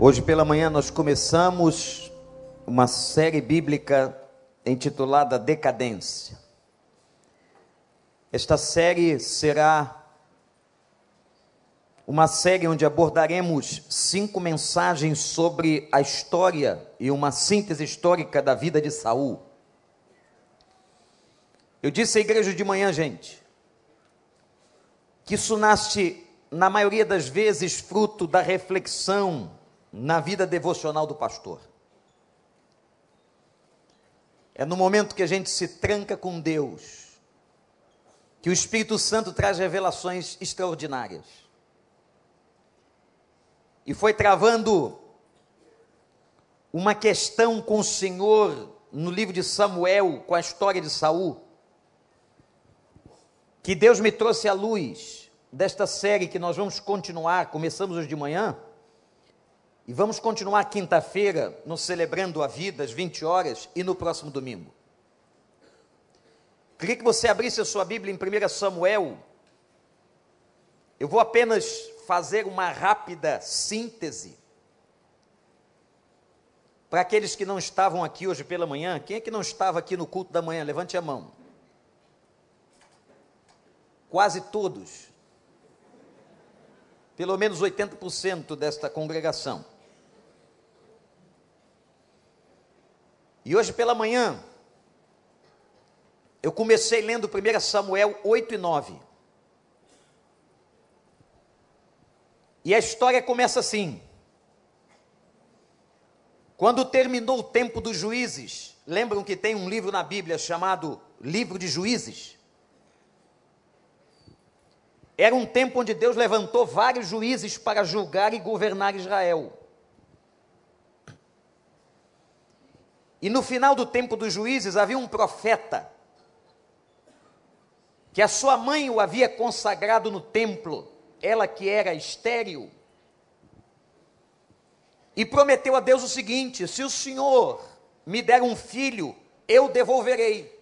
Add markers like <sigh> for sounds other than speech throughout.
Hoje pela manhã nós começamos uma série bíblica intitulada Decadência. Esta série será uma série onde abordaremos cinco mensagens sobre a história e uma síntese histórica da vida de Saul. Eu disse à igreja de manhã, gente, que isso nasce, na maioria das vezes, fruto da reflexão na vida devocional do pastor. É no momento que a gente se tranca com Deus, que o Espírito Santo traz revelações extraordinárias. E foi travando uma questão com o Senhor no livro de Samuel, com a história de Saul, que Deus me trouxe à luz desta série que nós vamos continuar, começamos hoje de manhã e vamos continuar quinta-feira no Celebrando a Vida, às 20 horas, e no próximo domingo. Queria que você abrisse a sua Bíblia em 1 Samuel. Eu vou apenas fazer uma rápida síntese. Para aqueles que não estavam aqui hoje pela manhã, quem é que não estava aqui no culto da manhã? Levante a mão. Quase todos. Pelo menos 80% desta congregação. E hoje pela manhã, eu comecei lendo 1 Samuel 8 e 9. E a história começa assim. Quando terminou o tempo dos juízes, lembram que tem um livro na Bíblia chamado Livro de Juízes? Era um tempo onde Deus levantou vários juízes para julgar e governar Israel. E no final do tempo dos juízes havia um profeta, que a sua mãe o havia consagrado no templo, ela que era estéril, e prometeu a Deus o seguinte: se o Senhor me der um filho, eu devolverei.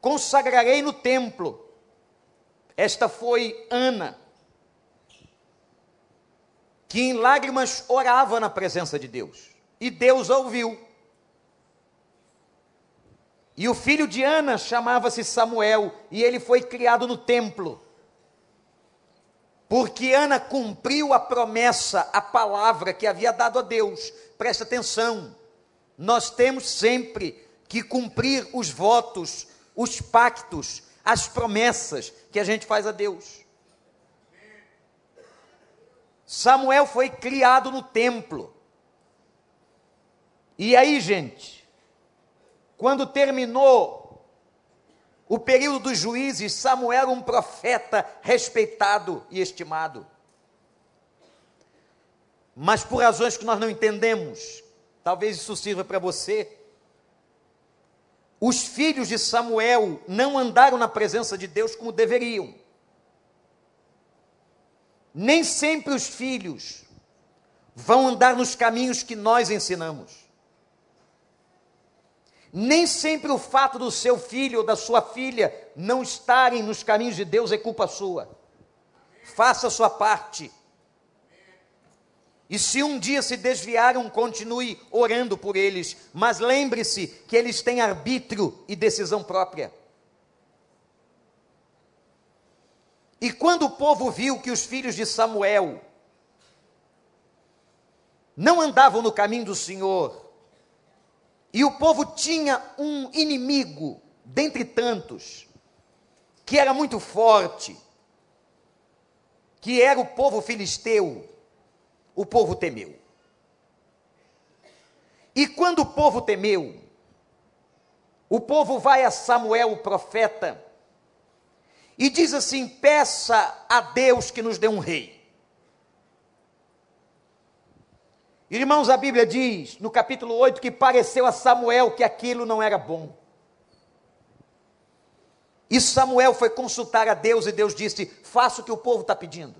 Consagrarei no templo. Esta foi Ana, que em lágrimas orava na presença de Deus. E Deus ouviu. E o filho de Ana chamava-se Samuel, e ele foi criado no templo. Porque Ana cumpriu a promessa, a palavra que havia dado a Deus. Presta atenção. Nós temos sempre que cumprir os votos, os pactos, as promessas que a gente faz a Deus. Samuel foi criado no templo. E aí, gente, quando terminou o período dos juízes, Samuel era um profeta respeitado e estimado. Mas por razões que nós não entendemos, talvez isso sirva para você. Os filhos de Samuel não andaram na presença de Deus como deveriam. Nem sempre os filhos vão andar nos caminhos que nós ensinamos. Nem sempre o fato do seu filho ou da sua filha não estarem nos caminhos de Deus é culpa sua. Faça a sua parte. E se um dia se desviaram, continue orando por eles, mas lembre-se que eles têm arbítrio e decisão própria. E quando o povo viu que os filhos de Samuel não andavam no caminho do Senhor, e o povo tinha um inimigo, dentre tantos, que era muito forte, que era o povo filisteu. O povo temeu. E quando o povo temeu, o povo vai a Samuel, o profeta, e diz assim: peça a Deus que nos dê um rei. Irmãos, a Bíblia diz, no capítulo 8, que pareceu a Samuel que aquilo não era bom. E Samuel foi consultar a Deus e Deus disse: Faça o que o povo está pedindo.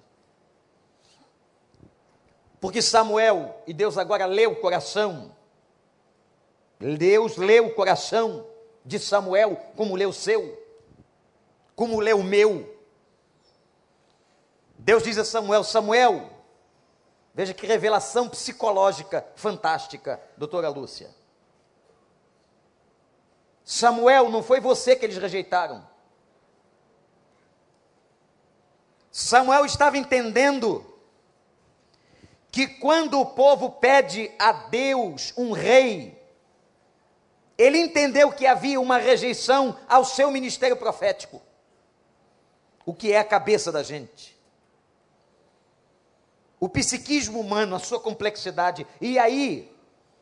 Porque Samuel, e Deus agora leu o coração, Deus leu o coração de Samuel como leu o seu, como leu o meu. Deus diz a Samuel: Samuel, Veja que revelação psicológica fantástica, doutora Lúcia. Samuel, não foi você que eles rejeitaram. Samuel estava entendendo que quando o povo pede a Deus um rei, ele entendeu que havia uma rejeição ao seu ministério profético, o que é a cabeça da gente. O psiquismo humano, a sua complexidade. E aí,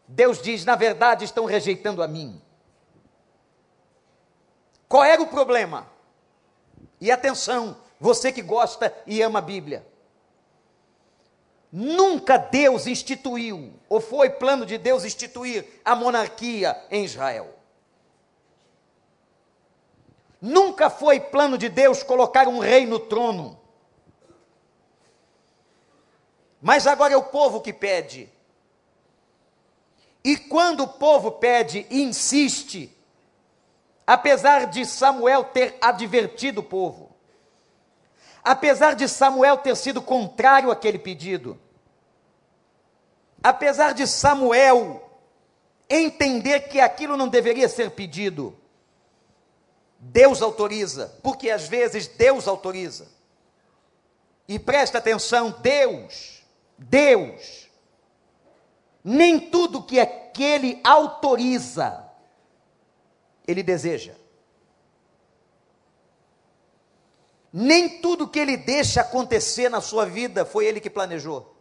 Deus diz: na verdade, estão rejeitando a mim. Qual era o problema? E atenção, você que gosta e ama a Bíblia. Nunca Deus instituiu, ou foi plano de Deus instituir a monarquia em Israel. Nunca foi plano de Deus colocar um rei no trono. Mas agora é o povo que pede. E quando o povo pede e insiste, apesar de Samuel ter advertido o povo, apesar de Samuel ter sido contrário àquele pedido, apesar de Samuel entender que aquilo não deveria ser pedido, Deus autoriza, porque às vezes Deus autoriza. E presta atenção, Deus, Deus, nem tudo que aquele autoriza, ele deseja. Nem tudo que ele deixa acontecer na sua vida foi ele que planejou.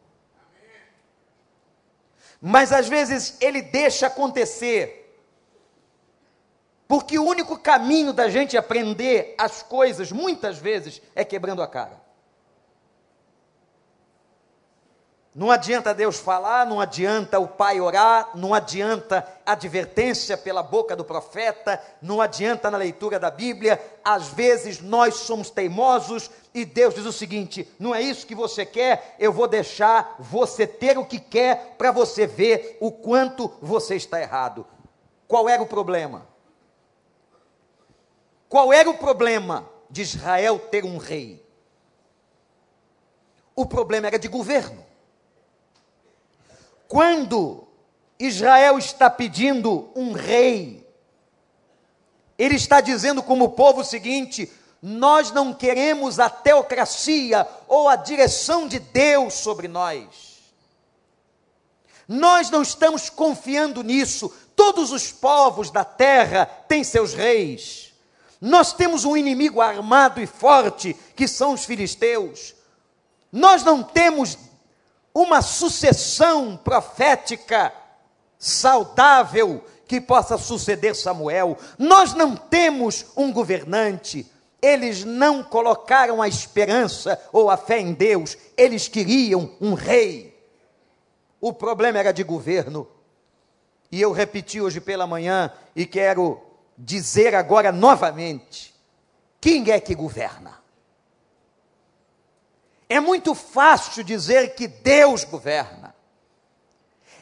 Mas às vezes ele deixa acontecer. Porque o único caminho da gente aprender as coisas, muitas vezes, é quebrando a cara. Não adianta Deus falar, não adianta o pai orar, não adianta advertência pela boca do profeta, não adianta na leitura da Bíblia. Às vezes nós somos teimosos e Deus diz o seguinte: não é isso que você quer, eu vou deixar você ter o que quer para você ver o quanto você está errado. Qual era o problema? Qual era o problema de Israel ter um rei? O problema era de governo. Quando Israel está pedindo um rei, ele está dizendo como povo o seguinte: nós não queremos a teocracia ou a direção de Deus sobre nós. Nós não estamos confiando nisso. Todos os povos da terra têm seus reis. Nós temos um inimigo armado e forte, que são os filisteus. Nós não temos uma sucessão profética saudável que possa suceder Samuel. Nós não temos um governante. Eles não colocaram a esperança ou a fé em Deus, eles queriam um rei. O problema era de governo. E eu repeti hoje pela manhã e quero dizer agora novamente: quem é que governa? É muito fácil dizer que Deus governa.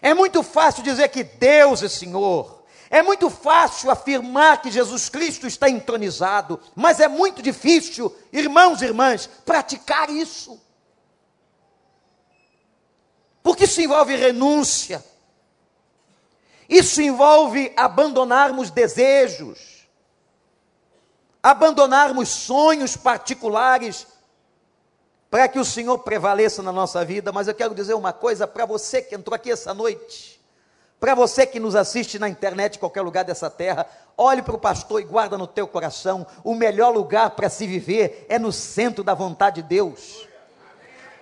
É muito fácil dizer que Deus é Senhor. É muito fácil afirmar que Jesus Cristo está entronizado, mas é muito difícil, irmãos e irmãs, praticar isso. Porque isso envolve renúncia, isso envolve abandonarmos desejos, abandonarmos sonhos particulares para que o Senhor prevaleça na nossa vida, mas eu quero dizer uma coisa para você que entrou aqui essa noite, para você que nos assiste na internet, em qualquer lugar dessa terra, olhe para o pastor e guarda no teu coração, o melhor lugar para se viver é no centro da vontade de Deus,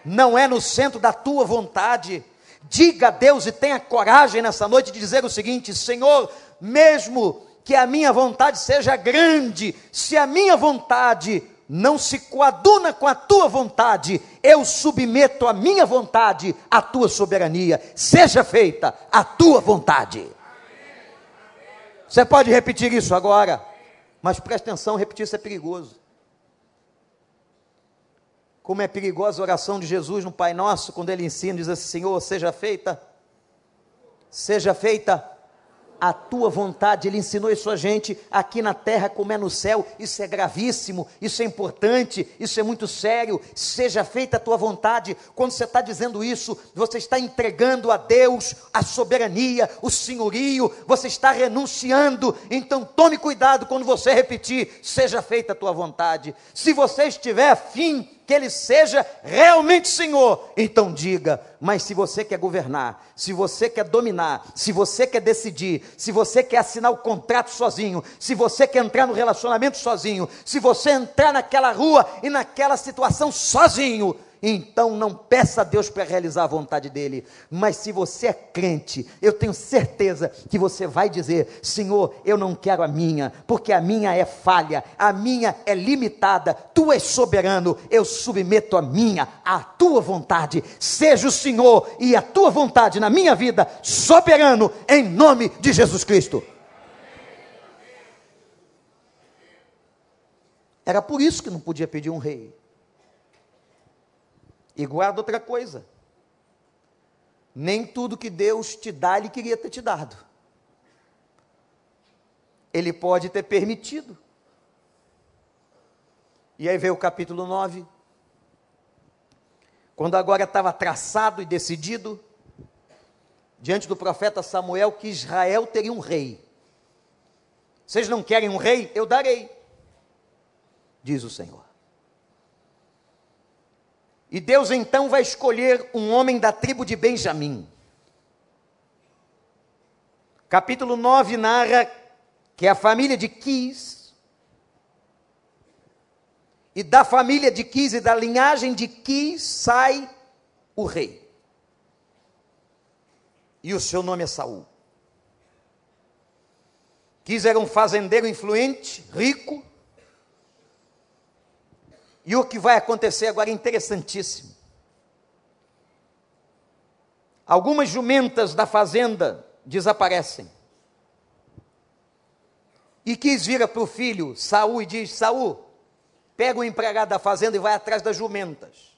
não é no centro da tua vontade, diga a Deus e tenha coragem nessa noite de dizer o seguinte, Senhor, mesmo que a minha vontade seja grande, se a minha vontade não se coaduna com a tua vontade, eu submeto a minha vontade à tua soberania, seja feita a tua vontade. Você pode repetir isso agora, mas preste atenção: repetir isso é perigoso. Como é perigosa a oração de Jesus no Pai Nosso, quando ele ensina, diz assim: Senhor, seja feita, seja feita a tua vontade. Ele ensinou isso a gente aqui na terra como é no céu. Isso é gravíssimo, isso é importante, isso é muito sério. Seja feita a tua vontade. Quando você está dizendo isso, você está entregando a Deus a soberania, o senhorio, você está renunciando. Então tome cuidado quando você repetir: seja feita a tua vontade. Se você estiver afim que ele seja realmente Senhor. Então diga, mas se você quer governar, se você quer dominar, se você quer decidir, se você quer assinar o contrato sozinho, se você quer entrar no relacionamento sozinho, se você entrar naquela rua e naquela situação sozinho, então não peça a Deus para realizar a vontade dele. Mas se você é crente, eu tenho certeza que você vai dizer: Senhor, eu não quero a minha, porque a minha é falha, a minha é limitada, tu és soberano, eu submeto a minha, a tua vontade. Seja o Senhor e a tua vontade na minha vida, soberano, em nome de Jesus Cristo. Era por isso que não podia pedir um rei. E guarda outra coisa. Nem tudo que Deus te dá, Ele queria ter te dado. Ele pode ter permitido. E aí veio o capítulo 9. Quando agora estava traçado e decidido, diante do profeta Samuel, que Israel teria um rei. Vocês não querem um rei? Eu darei, diz o Senhor. E Deus então vai escolher um homem da tribo de Benjamim. Capítulo 9 narra que a família de Quis, e da família de Quis e da linhagem de Quis sai o rei. E o seu nome é Saul. Quis era um fazendeiro influente, rico, e o que vai acontecer agora é interessantíssimo. Algumas jumentas da fazenda desaparecem. E quis vira para o filho Saul e diz: Saul, pega o empregado da fazenda e vai atrás das jumentas.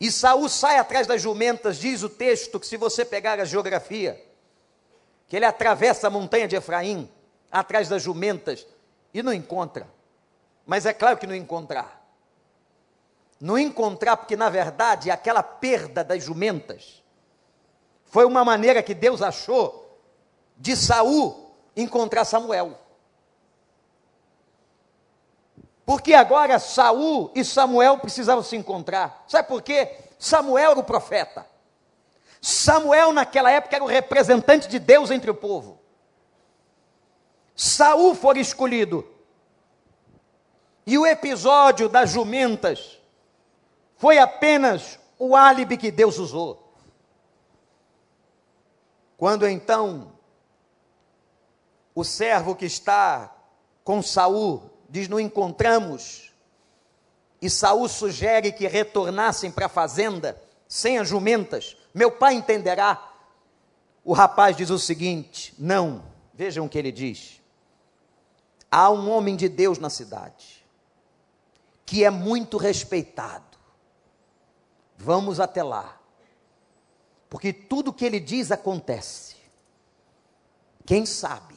E Saul sai atrás das jumentas, diz o texto que se você pegar a geografia, que ele atravessa a montanha de Efraim, atrás das jumentas, e não encontra. Mas é claro que não encontrar. Não encontrar, porque na verdade aquela perda das jumentas foi uma maneira que Deus achou de Saul encontrar Samuel. Porque agora Saul e Samuel precisavam se encontrar. Sabe por quê? Samuel era o profeta. Samuel naquela época era o representante de Deus entre o povo. Saul foi escolhido. E o episódio das jumentas foi apenas o álibi que Deus usou. Quando então o servo que está com Saul diz: Não encontramos, e Saul sugere que retornassem para a fazenda sem as jumentas, meu pai entenderá. O rapaz diz o seguinte: Não, vejam o que ele diz. Há um homem de Deus na cidade, que é muito respeitado. Vamos até lá, porque tudo que ele diz acontece. Quem sabe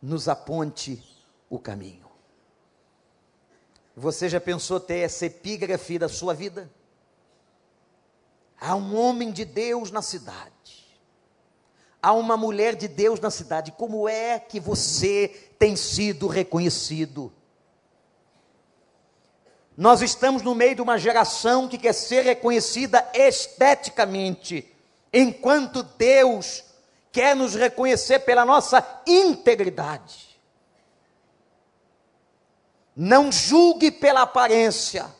nos aponte o caminho. Você já pensou ter essa epígrafe da sua vida? Há um homem de Deus na cidade há uma mulher de Deus na cidade. Como é que você tem sido reconhecido? Nós estamos no meio de uma geração que quer ser reconhecida esteticamente, enquanto Deus quer nos reconhecer pela nossa integridade. Não julgue pela aparência.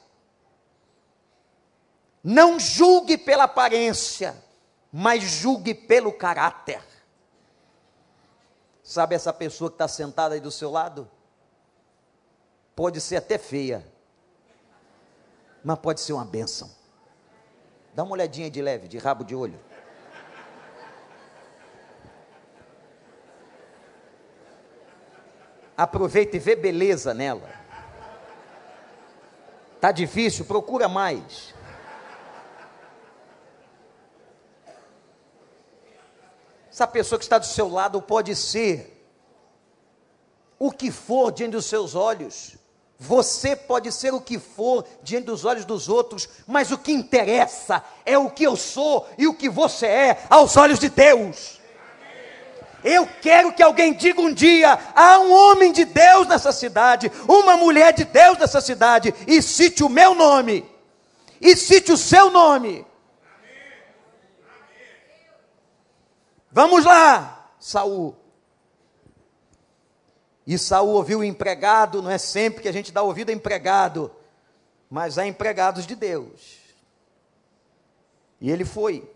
Não julgue pela aparência mas julgue pelo caráter. Sabe essa pessoa que está sentada aí do seu lado? Pode ser até feia, mas pode ser uma bênção. Dá uma olhadinha de leve, de rabo de olho. Aproveita e vê beleza nela. Tá difícil, procura mais. Essa pessoa que está do seu lado pode ser o que for diante dos seus olhos. Você pode ser o que for diante dos olhos dos outros, mas o que interessa é o que eu sou e o que você é aos olhos de Deus. Eu quero que alguém diga um dia: há um homem de Deus nessa cidade, uma mulher de Deus nessa cidade, e cite o meu nome, e cite o seu nome. Vamos lá, Saul. E Saul ouviu o empregado, não é sempre que a gente dá ouvido a empregado, mas há empregados de Deus. E ele foi.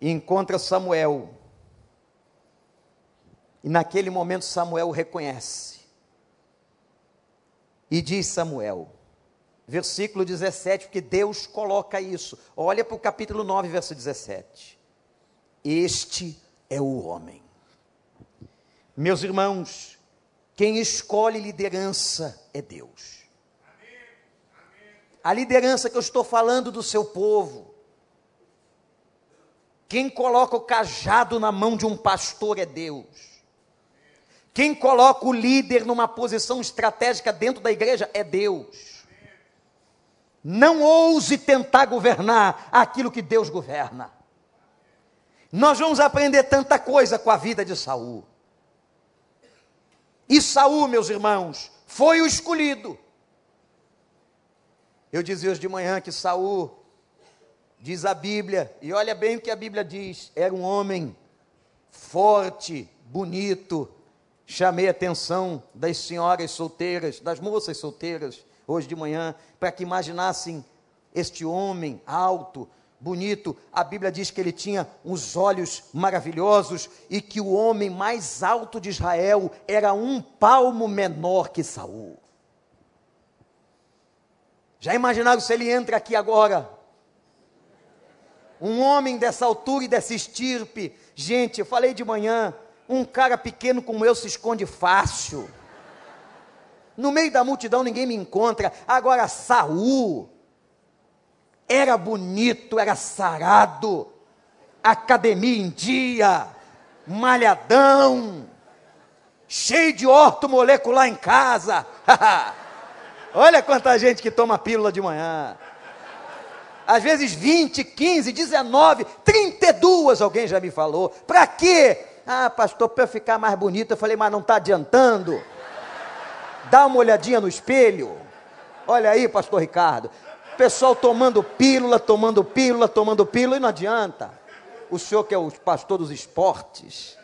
E encontra Samuel. E naquele momento Samuel reconhece. E diz Samuel, versículo 17, porque Deus coloca isso. Olha para o capítulo 9, verso 17. Este é o homem meus irmãos, quem escolhe liderança é Deus. A liderança que eu estou falando do seu povo. Quem coloca o cajado na mão de um pastor é Deus. Quem coloca o líder numa posição estratégica dentro da igreja é Deus. Não ouse tentar governar aquilo que Deus governa. Nós vamos aprender tanta coisa com a vida de Saul. E Saul, meus irmãos, foi o escolhido. Eu dizia hoje de manhã que Saul, diz a Bíblia, e olha bem o que a Bíblia diz, era um homem forte, bonito. Chamei a atenção das senhoras solteiras, das moças solteiras, hoje de manhã, para que imaginassem este homem alto, bonito. A Bíblia diz que ele tinha uns olhos maravilhosos e que o homem mais alto de Israel era um palmo menor que Saul. Já imaginaram se ele entra aqui agora? Um homem dessa altura e dessa estirpe. Gente, eu falei de manhã, um cara pequeno como eu se esconde fácil. No meio da multidão ninguém me encontra. Agora Saul, era bonito, era sarado, academia em dia, malhadão, cheio de orto molecular em casa. <laughs> Olha quanta gente que toma pílula de manhã. Às vezes 20, 15, 19, 32, alguém já me falou. Para quê? Ah, pastor, para eu ficar mais bonito. Eu falei, mas não está adiantando. Dá uma olhadinha no espelho. Olha aí, pastor Ricardo. Pessoal tomando pílula, tomando pílula, tomando pílula, e não adianta. O senhor que é o pastor dos esportes.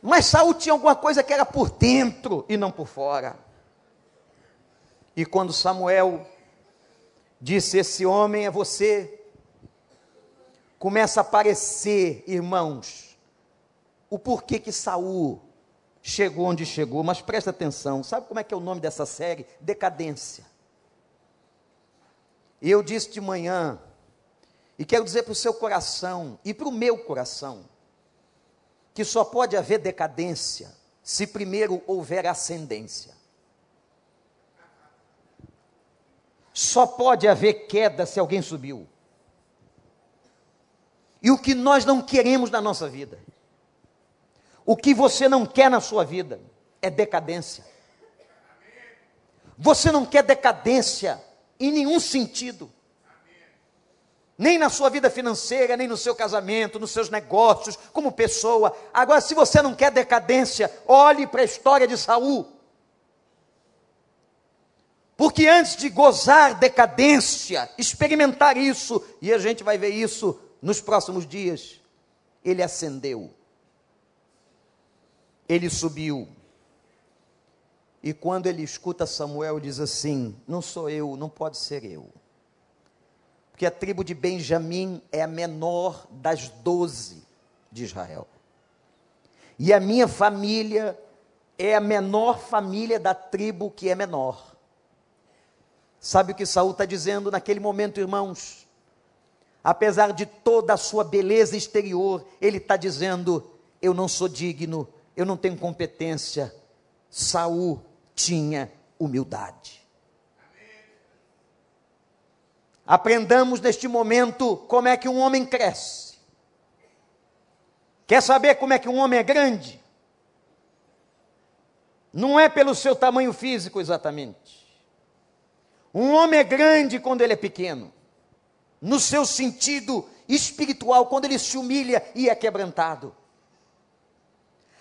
Mas Saul tinha alguma coisa que era por dentro e não por fora. E quando Samuel disse: Esse homem é você, começa a aparecer, irmãos, o porquê que Saul chegou onde chegou, mas presta atenção, sabe como é que é o nome dessa série? Decadência. E eu disse de manhã, e quero dizer para o seu coração e para o meu coração, que só pode haver decadência se primeiro houver ascendência. Só pode haver queda se alguém subiu. E o que nós não queremos na nossa vida o que você não quer na sua vida é decadência. Você não quer decadência em nenhum sentido. Nem na sua vida financeira, nem no seu casamento, nos seus negócios, como pessoa. Agora, se você não quer decadência, olhe para a história de Saul. Porque antes de gozar decadência, experimentar isso, e a gente vai ver isso nos próximos dias, ele ascendeu ele subiu. E quando ele escuta Samuel, diz assim: Não sou eu, não pode ser eu. Porque a tribo de Benjamim é a menor das doze de Israel. E a minha família é a menor família da tribo que é menor. Sabe o que Saul está dizendo naquele momento, irmãos? Apesar de toda a sua beleza exterior, ele está dizendo: Eu não sou digno eu não tenho competência. Saul tinha humildade. aprendamos neste momento como é que um homem cresce. Quer saber como é que um homem é grande? Não é pelo seu tamanho físico exatamente. Um homem é grande quando ele é pequeno, no seu sentido espiritual, quando ele se humilha e é quebrantado.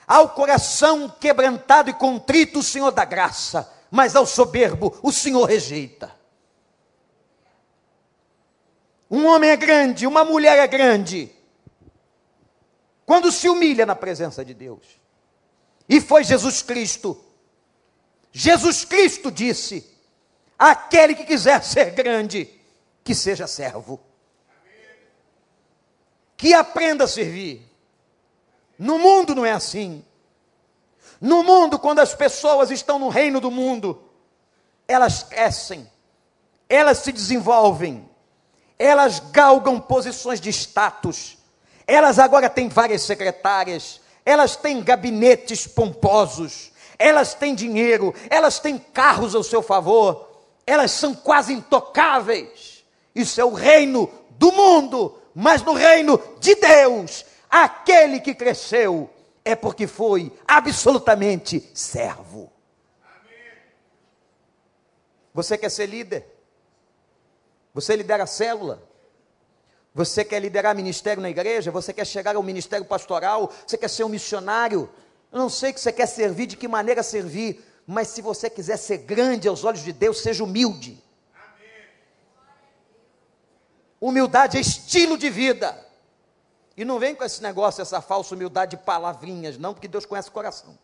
Ao coração quebrantado e contrito, o Senhor dá graça, mas ao soberbo, o Senhor rejeita. Um homem é grande, uma mulher é grande, quando se humilha na presença de Deus. E foi Jesus Cristo. Jesus Cristo disse: aquele que quiser ser grande, que seja servo. Que aprenda a servir. No mundo não é assim. No mundo, quando as pessoas estão no reino do mundo, elas crescem, elas se desenvolvem, elas galgam posições de status, elas agora têm várias secretárias, elas têm gabinetes pomposos, elas têm dinheiro, elas têm carros ao seu favor, elas são quase intocáveis. Isso é o reino do mundo, mas no reino de Deus, aquele que cresceu é porque foi absolutamente servo. Você quer ser líder? Você lidera a célula? Você quer liderar ministério na igreja? Você quer chegar ao ministério pastoral? Você quer ser um missionário? Eu não sei que você quer servir, de que maneira servir, mas se você quiser ser grande aos olhos de Deus, seja humilde. Humildade é estilo de vida. E não vem com esse negócio, essa falsa humildade de palavrinhas, não, porque Deus conhece o coração.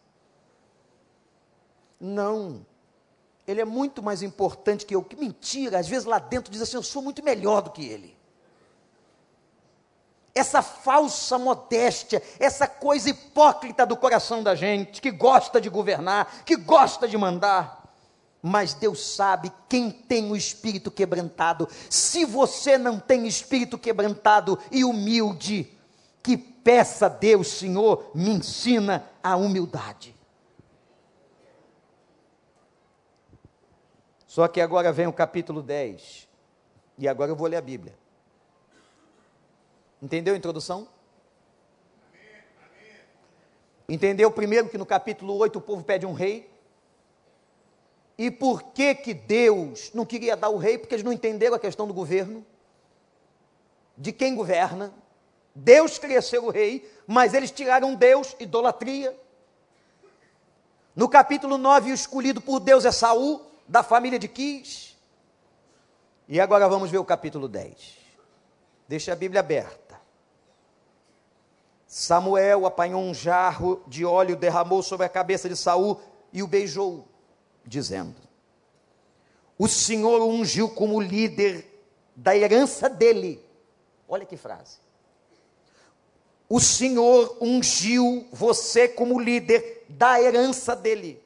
Não. Ele é muito mais importante que eu. Que mentira, às vezes lá dentro diz assim: eu sou muito melhor do que ele. Essa falsa modéstia, essa coisa hipócrita do coração da gente, que gosta de governar, que gosta de mandar. Mas Deus sabe quem tem o espírito quebrantado. Se você não tem espírito quebrantado e humilde, peça a Deus, Senhor, me ensina a humildade. Só que agora vem o capítulo 10. E agora eu vou ler a Bíblia. Entendeu a introdução? Entendeu primeiro que no capítulo 8 o povo pede um rei? E por que que Deus não queria dar o rei? Porque eles não entenderam a questão do governo, de quem governa, Deus queria ser o rei, mas eles tiraram Deus, idolatria. No capítulo 9, o escolhido por Deus é Saul, da família de Quis. E agora vamos ver o capítulo 10. Deixa a Bíblia aberta. Samuel apanhou um jarro de óleo, derramou sobre a cabeça de Saul e o beijou, dizendo: O Senhor o ungiu como líder da herança dele. Olha que frase o Senhor ungiu você como líder da herança dele.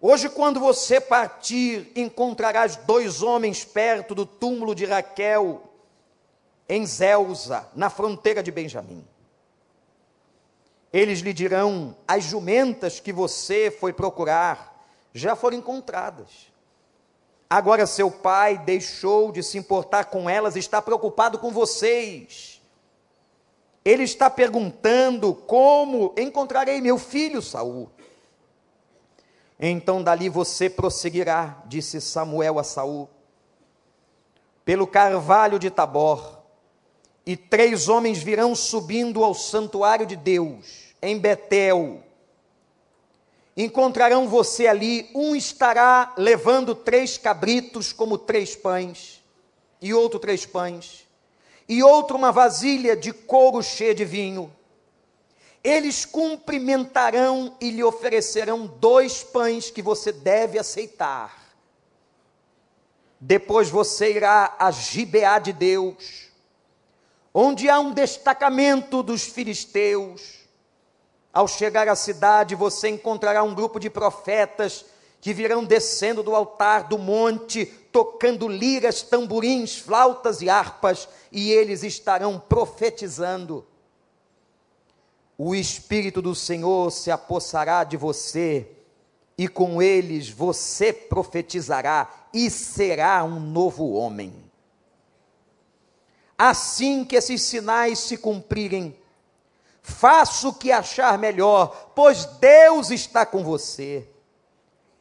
Hoje, quando você partir, encontrarás dois homens perto do túmulo de Raquel, em Zelza, na fronteira de Benjamim. Eles lhe dirão: as jumentas que você foi procurar já foram encontradas. Agora seu pai deixou de se importar com elas, está preocupado com vocês ele está perguntando como encontrarei meu filho Saul. Então dali você prosseguirá, disse Samuel a Saul, pelo carvalho de Tabor, e três homens virão subindo ao santuário de Deus, em Betel. Encontrarão você ali, um estará levando três cabritos como três pães, e outro três pães e outro uma vasilha de couro cheia de vinho. Eles cumprimentarão e lhe oferecerão dois pães que você deve aceitar. Depois você irá a Gibeá de Deus, onde há um destacamento dos filisteus. Ao chegar à cidade, você encontrará um grupo de profetas que virão descendo do altar do monte, tocando liras, tamborins, flautas e harpas, e eles estarão profetizando. O Espírito do Senhor se apossará de você, e com eles você profetizará e será um novo homem. Assim que esses sinais se cumprirem, faça o que achar melhor, pois Deus está com você.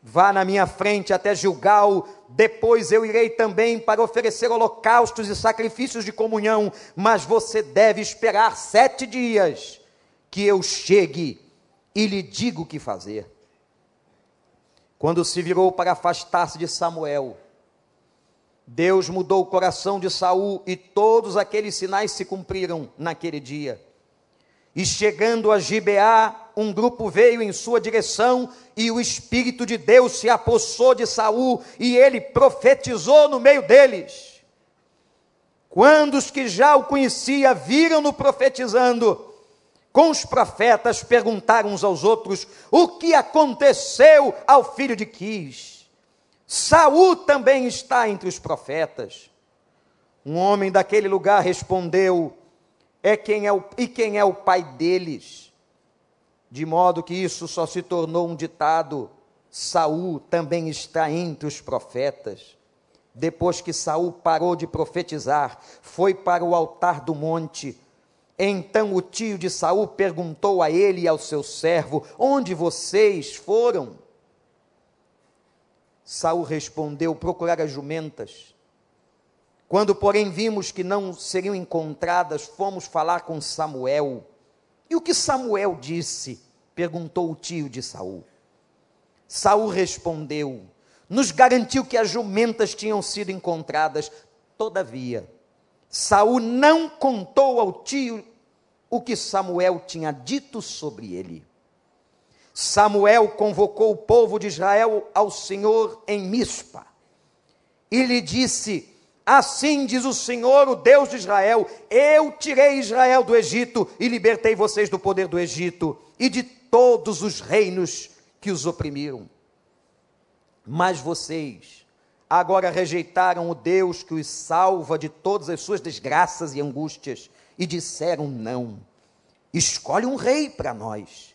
Vá na minha frente até Gilgal, depois eu irei também para oferecer holocaustos e sacrifícios de comunhão, mas você deve esperar sete dias que eu chegue e lhe digo o que fazer. Quando se virou para afastar-se de Samuel, Deus mudou o coração de Saul e todos aqueles sinais se cumpriram naquele dia. E chegando a Gibeá, um grupo veio em sua direção e o espírito de Deus se apossou de Saul e ele profetizou no meio deles. Quando os que já o conhecia viram-no profetizando, com os profetas perguntaram uns aos outros: "O que aconteceu ao filho de Quis? Saul também está entre os profetas." Um homem daquele lugar respondeu: é quem é o, e quem é o pai deles. De modo que isso só se tornou um ditado. Saul também está entre os profetas. Depois que Saul parou de profetizar, foi para o altar do monte. Então o tio de Saul perguntou a ele e ao seu servo: Onde vocês foram? Saul respondeu: Procurar as jumentas. Quando, porém, vimos que não seriam encontradas, fomos falar com Samuel. E o que Samuel disse? perguntou o tio de Saul. Saul respondeu: Nos garantiu que as jumentas tinham sido encontradas. Todavia, Saul não contou ao tio o que Samuel tinha dito sobre ele. Samuel convocou o povo de Israel ao Senhor em Mispa e lhe disse: Assim diz o Senhor, o Deus de Israel: Eu tirei Israel do Egito e libertei vocês do poder do Egito e de todos os reinos que os oprimiram. Mas vocês agora rejeitaram o Deus que os salva de todas as suas desgraças e angústias e disseram não. Escolhe um rei para nós.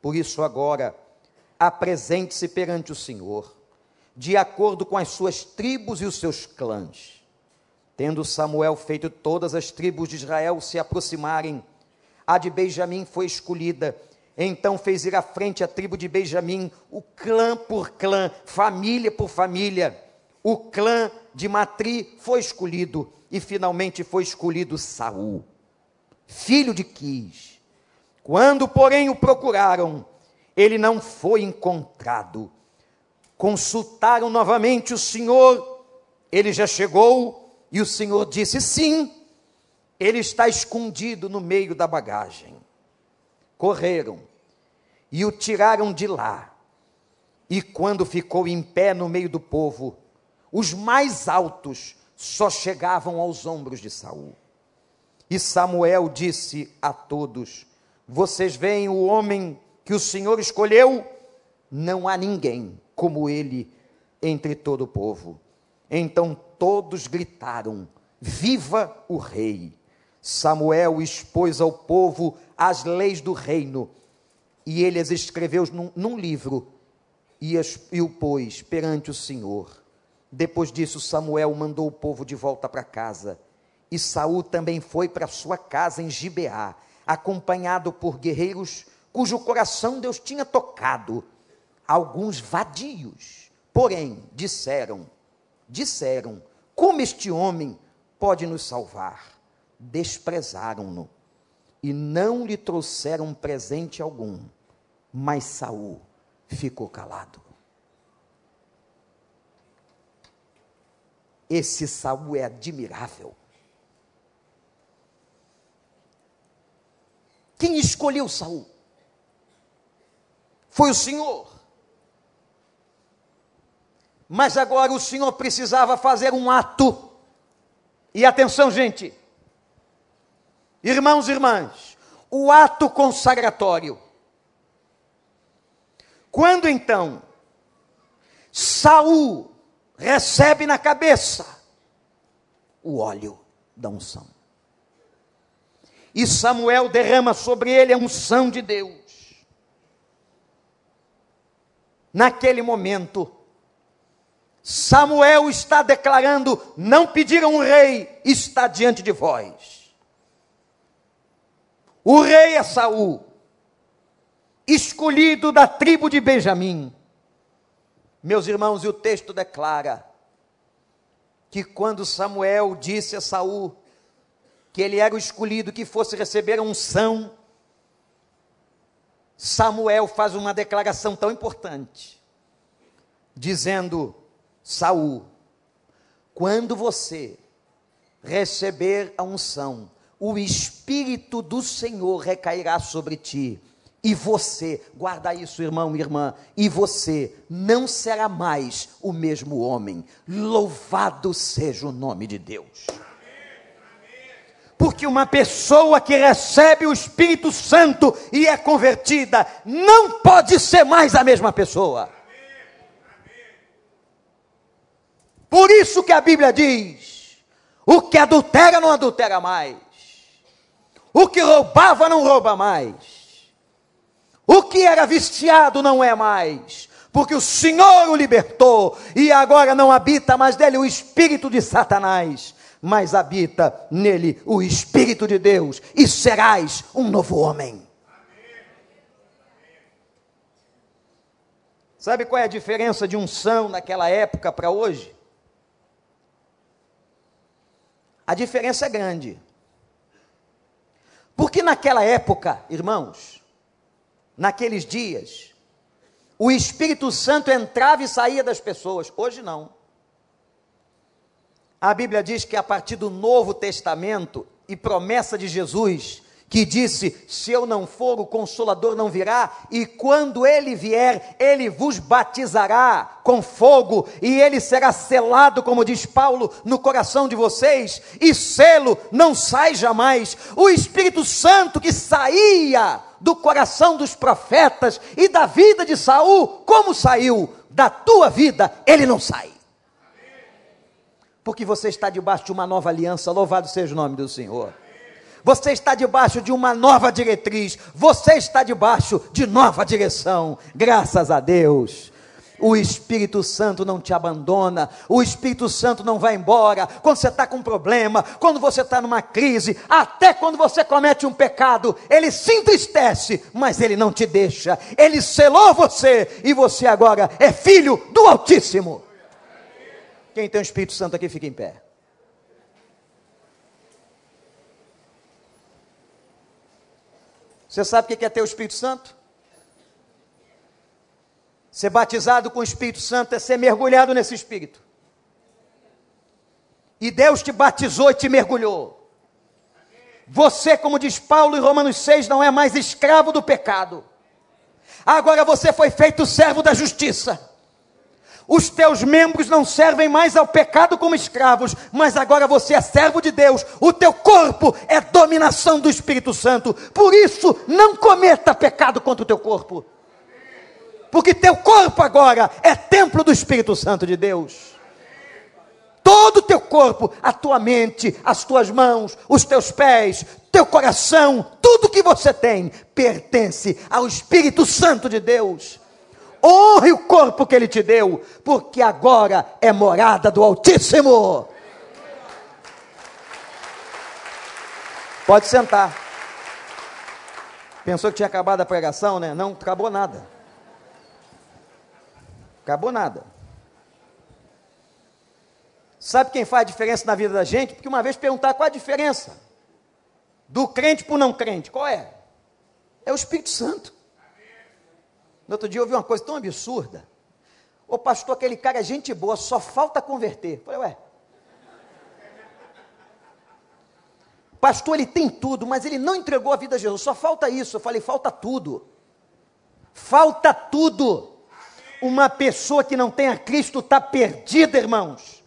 Por isso agora apresente-se perante o Senhor, de acordo com as suas tribos e os seus clãs Tendo Samuel feito todas as tribos de Israel se aproximarem, a de Benjamim foi escolhida. Então fez ir à frente a tribo de Benjamim, o clã por clã, família por família. O clã de Matri foi escolhido e finalmente foi escolhido Saul, filho de Quis. Quando, porém, o procuraram, ele não foi encontrado. Consultaram novamente o Senhor, ele já chegou e o Senhor disse: Sim, ele está escondido no meio da bagagem. Correram e o tiraram de lá. E quando ficou em pé no meio do povo, os mais altos só chegavam aos ombros de Saul. E Samuel disse a todos: Vocês veem o homem que o Senhor escolheu? Não há ninguém como ele entre todo o povo. Então todos gritaram: Viva o rei! Samuel expôs ao povo as leis do reino e ele as escreveu num, num livro e, as, e o pôs perante o Senhor. Depois disso, Samuel mandou o povo de volta para casa. E Saul também foi para sua casa em Gibeá, acompanhado por guerreiros cujo coração Deus tinha tocado. Alguns vadios, porém, disseram: disseram: Como este homem pode nos salvar? Desprezaram-no e não lhe trouxeram presente algum. Mas Saul ficou calado. Esse Saul é admirável. Quem escolheu Saul? Foi o Senhor. Mas agora o Senhor precisava fazer um ato. E atenção, gente. Irmãos e irmãs, o ato consagratório. Quando então Saul recebe na cabeça o óleo da unção. E Samuel derrama sobre ele a unção de Deus. Naquele momento, Samuel está declarando: não pediram um rei, está diante de vós. O rei é Saul, escolhido da tribo de Benjamim. Meus irmãos, e o texto declara que quando Samuel disse a Saul que ele era o escolhido que fosse receber a unção, Samuel faz uma declaração tão importante, dizendo: Saul, quando você receber a unção, o Espírito do Senhor recairá sobre ti, e você, guarda isso, irmão e irmã, e você não será mais o mesmo homem. Louvado seja o nome de Deus. Porque uma pessoa que recebe o Espírito Santo e é convertida, não pode ser mais a mesma pessoa. Por isso que a Bíblia diz: o que adultera não adultera mais, o que roubava não rouba mais, o que era viciado não é mais, porque o Senhor o libertou e agora não habita mais dele o espírito de Satanás, mas habita nele o espírito de Deus e serás um novo homem. Sabe qual é a diferença de unção naquela época para hoje? A diferença é grande. Porque naquela época, irmãos, naqueles dias, o Espírito Santo entrava e saía das pessoas. Hoje não. A Bíblia diz que a partir do Novo Testamento e promessa de Jesus, que disse: Se eu não for, o consolador não virá, e quando ele vier, ele vos batizará com fogo, e ele será selado, como diz Paulo, no coração de vocês, e selo não sai jamais. O Espírito Santo que saía do coração dos profetas e da vida de Saul, como saiu da tua vida, ele não sai. Porque você está debaixo de uma nova aliança, louvado seja o nome do Senhor. Você está debaixo de uma nova diretriz. Você está debaixo de nova direção. Graças a Deus. O Espírito Santo não te abandona, o Espírito Santo não vai embora. Quando você está com um problema, quando você está numa crise, até quando você comete um pecado, ele se entristece, mas ele não te deixa. Ele selou você e você agora é filho do Altíssimo. Quem tem o Espírito Santo aqui, fica em pé. Você sabe o que é ter o Espírito Santo? Ser batizado com o Espírito Santo é ser mergulhado nesse Espírito. E Deus te batizou e te mergulhou. Você, como diz Paulo em Romanos 6, não é mais escravo do pecado. Agora você foi feito servo da justiça. Os teus membros não servem mais ao pecado como escravos, mas agora você é servo de Deus. O teu corpo é dominação do Espírito Santo. Por isso, não cometa pecado contra o teu corpo. Porque teu corpo agora é templo do Espírito Santo de Deus. Todo o teu corpo, a tua mente, as tuas mãos, os teus pés, teu coração, tudo que você tem pertence ao Espírito Santo de Deus honre o corpo que ele te deu, porque agora é morada do Altíssimo. Pode sentar. Pensou que tinha acabado a pregação, né? Não, acabou nada. Acabou nada. Sabe quem faz a diferença na vida da gente? Porque uma vez perguntar qual a diferença do crente para o não crente, qual é? É o Espírito Santo. No outro dia eu ouvi uma coisa tão absurda. Ô pastor, aquele cara é gente boa, só falta converter. Eu falei, ué. Pastor, ele tem tudo, mas ele não entregou a vida a Jesus, só falta isso. Eu falei, falta tudo. Falta tudo. Uma pessoa que não tem a Cristo está perdida, irmãos.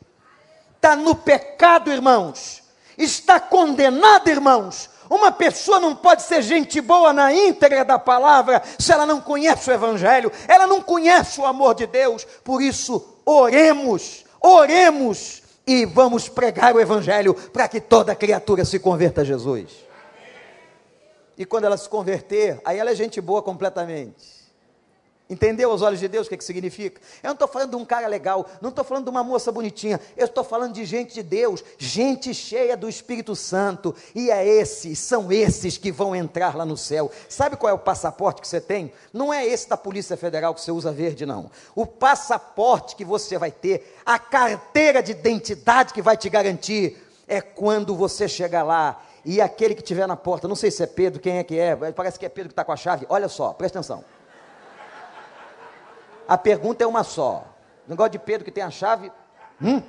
Está no pecado, irmãos. Está condenada, irmãos uma pessoa não pode ser gente boa na íntegra da palavra se ela não conhece o Evangelho, ela não conhece o amor de Deus. Por isso, oremos, oremos e vamos pregar o Evangelho para que toda criatura se converta a Jesus. E quando ela se converter, aí ela é gente boa completamente. Entendeu aos olhos de Deus o que, que significa? Eu não estou falando de um cara legal, não estou falando de uma moça bonitinha, eu estou falando de gente de Deus, gente cheia do Espírito Santo, e é esses, são esses que vão entrar lá no céu. Sabe qual é o passaporte que você tem? Não é esse da Polícia Federal que você usa verde, não. O passaporte que você vai ter, a carteira de identidade que vai te garantir, é quando você chegar lá e aquele que estiver na porta, não sei se é Pedro, quem é que é, parece que é Pedro que está com a chave, olha só, presta atenção. A pergunta é uma só. O negócio de Pedro que tem a chave. Hum?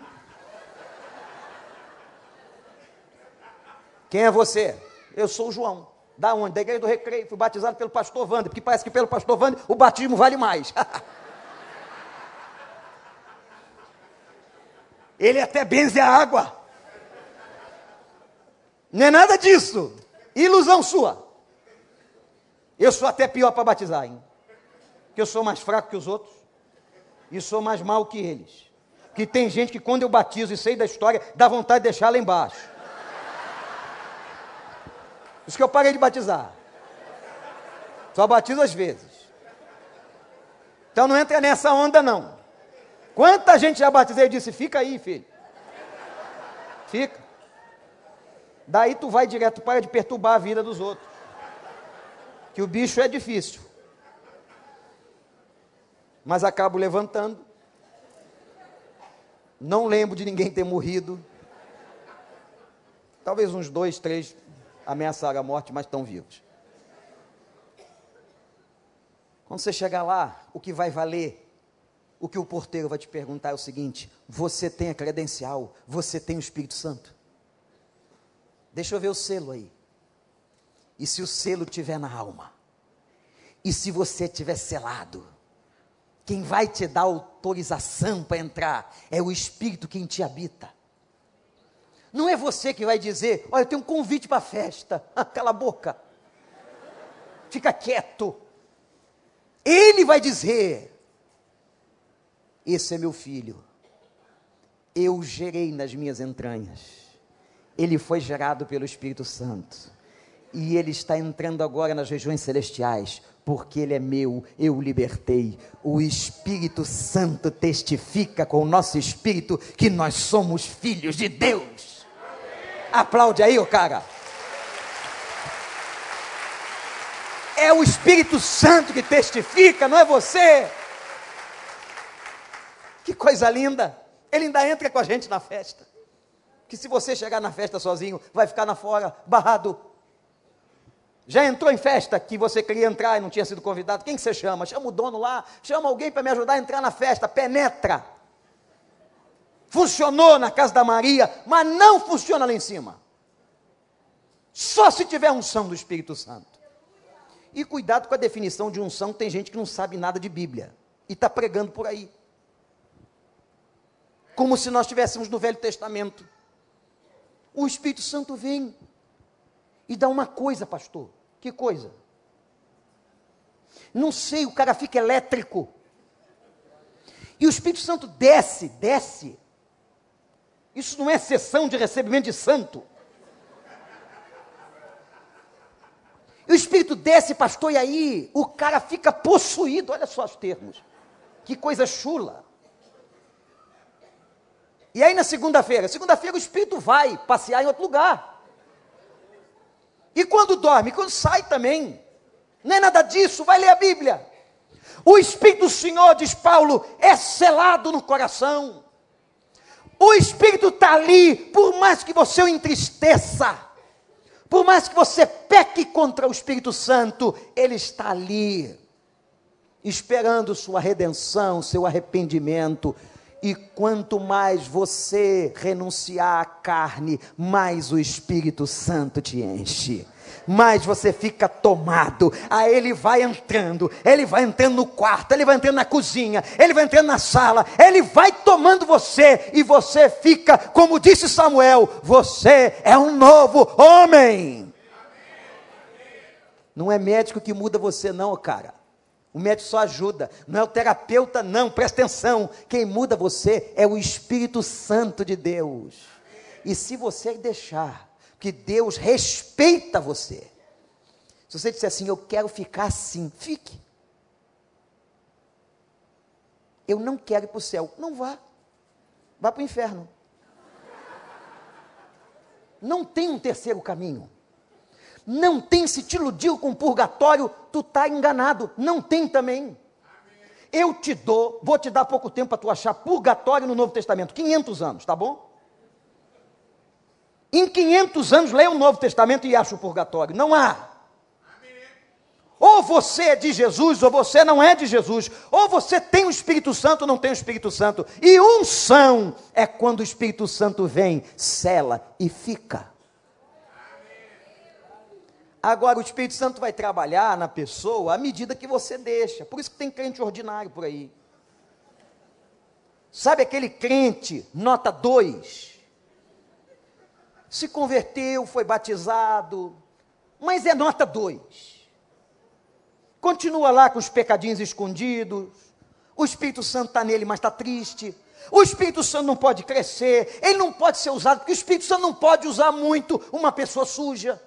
Quem é você? Eu sou o João. Da onde? Da igreja do recreio. Fui batizado pelo pastor Wander, porque parece que pelo pastor Wander o batismo vale mais. <laughs> Ele até benze a água. Não é nada disso. Ilusão sua. Eu sou até pior para batizar, hein? Que eu sou mais fraco que os outros e sou mais mal que eles. Que tem gente que quando eu batizo e sei da história, dá vontade de deixar lá embaixo. Isso que eu parei de batizar. Só batizo às vezes. Então não entra nessa onda não. Quanta gente já batizei e disse, fica aí, filho. Fica. Daí tu vai direto, para de perturbar a vida dos outros. Que o bicho é difícil mas acabo levantando. Não lembro de ninguém ter morrido. Talvez uns dois, três ameaçaram a morte, mas estão vivos. Quando você chegar lá, o que vai valer, o que o porteiro vai te perguntar é o seguinte: você tem a credencial, você tem o Espírito Santo? Deixa eu ver o selo aí. E se o selo tiver na alma? E se você tiver selado? Quem vai te dar autorização para entrar é o Espírito que te habita. Não é você que vai dizer, olha, eu tenho um convite para a festa. <laughs> Cala a boca. Fica quieto. Ele vai dizer: Esse é meu filho. Eu gerei nas minhas entranhas. Ele foi gerado pelo Espírito Santo. E ele está entrando agora nas regiões celestiais porque Ele é meu, eu o libertei. O Espírito Santo testifica com o nosso espírito que nós somos filhos de Deus. Aplaude aí, o cara. É o Espírito Santo que testifica, não é você. Que coisa linda. Ele ainda entra com a gente na festa. Que se você chegar na festa sozinho, vai ficar na fora, barrado. Já entrou em festa que você queria entrar e não tinha sido convidado? Quem que você chama? Chama o dono lá, chama alguém para me ajudar a entrar na festa, penetra. Funcionou na casa da Maria, mas não funciona lá em cima. Só se tiver unção do Espírito Santo. E cuidado com a definição de unção, tem gente que não sabe nada de Bíblia e está pregando por aí. Como se nós estivéssemos no Velho Testamento. O Espírito Santo vem e dá uma coisa, pastor. Que coisa? Não sei, o cara fica elétrico. E o Espírito Santo desce, desce. Isso não é sessão de recebimento de santo. E o Espírito desce, pastor, e aí o cara fica possuído. Olha só os termos. Que coisa chula. E aí na segunda-feira? Segunda-feira o Espírito vai passear em outro lugar. E quando dorme? Quando sai também. Não é nada disso, vai ler a Bíblia. O Espírito do Senhor, diz Paulo, é selado no coração. O Espírito está ali, por mais que você o entristeça, por mais que você peque contra o Espírito Santo, ele está ali, esperando sua redenção, seu arrependimento, e quanto mais você renunciar à carne, mais o Espírito Santo te enche. Mais você fica tomado. Aí ele vai entrando, ele vai entrando no quarto, ele vai entrando na cozinha, ele vai entrando na sala, ele vai tomando você e você fica, como disse Samuel, você é um novo homem. Não é médico que muda você, não, cara. O médico só ajuda, não é o terapeuta, não, presta atenção. Quem muda você é o Espírito Santo de Deus. E se você deixar que Deus respeita você, se você disser assim, eu quero ficar assim, fique. eu não quero ir para o céu. Não vá. Vá para o inferno. Não tem um terceiro caminho. Não tem se te iludiu com purgatório, tu está enganado. Não tem também. Eu te dou, vou te dar pouco tempo para tu achar purgatório no Novo Testamento, 500 anos, tá bom? Em 500 anos, leia o Novo Testamento e acha o purgatório. Não há. Ou você é de Jesus, ou você não é de Jesus. Ou você tem o Espírito Santo, ou não tem o Espírito Santo. E unção é quando o Espírito Santo vem, cela e fica. Agora, o Espírito Santo vai trabalhar na pessoa à medida que você deixa. Por isso que tem crente ordinário por aí. Sabe aquele crente, nota 2? Se converteu, foi batizado, mas é nota 2 continua lá com os pecadinhos escondidos, o Espírito Santo está nele, mas está triste. O Espírito Santo não pode crescer, ele não pode ser usado, porque o Espírito Santo não pode usar muito uma pessoa suja.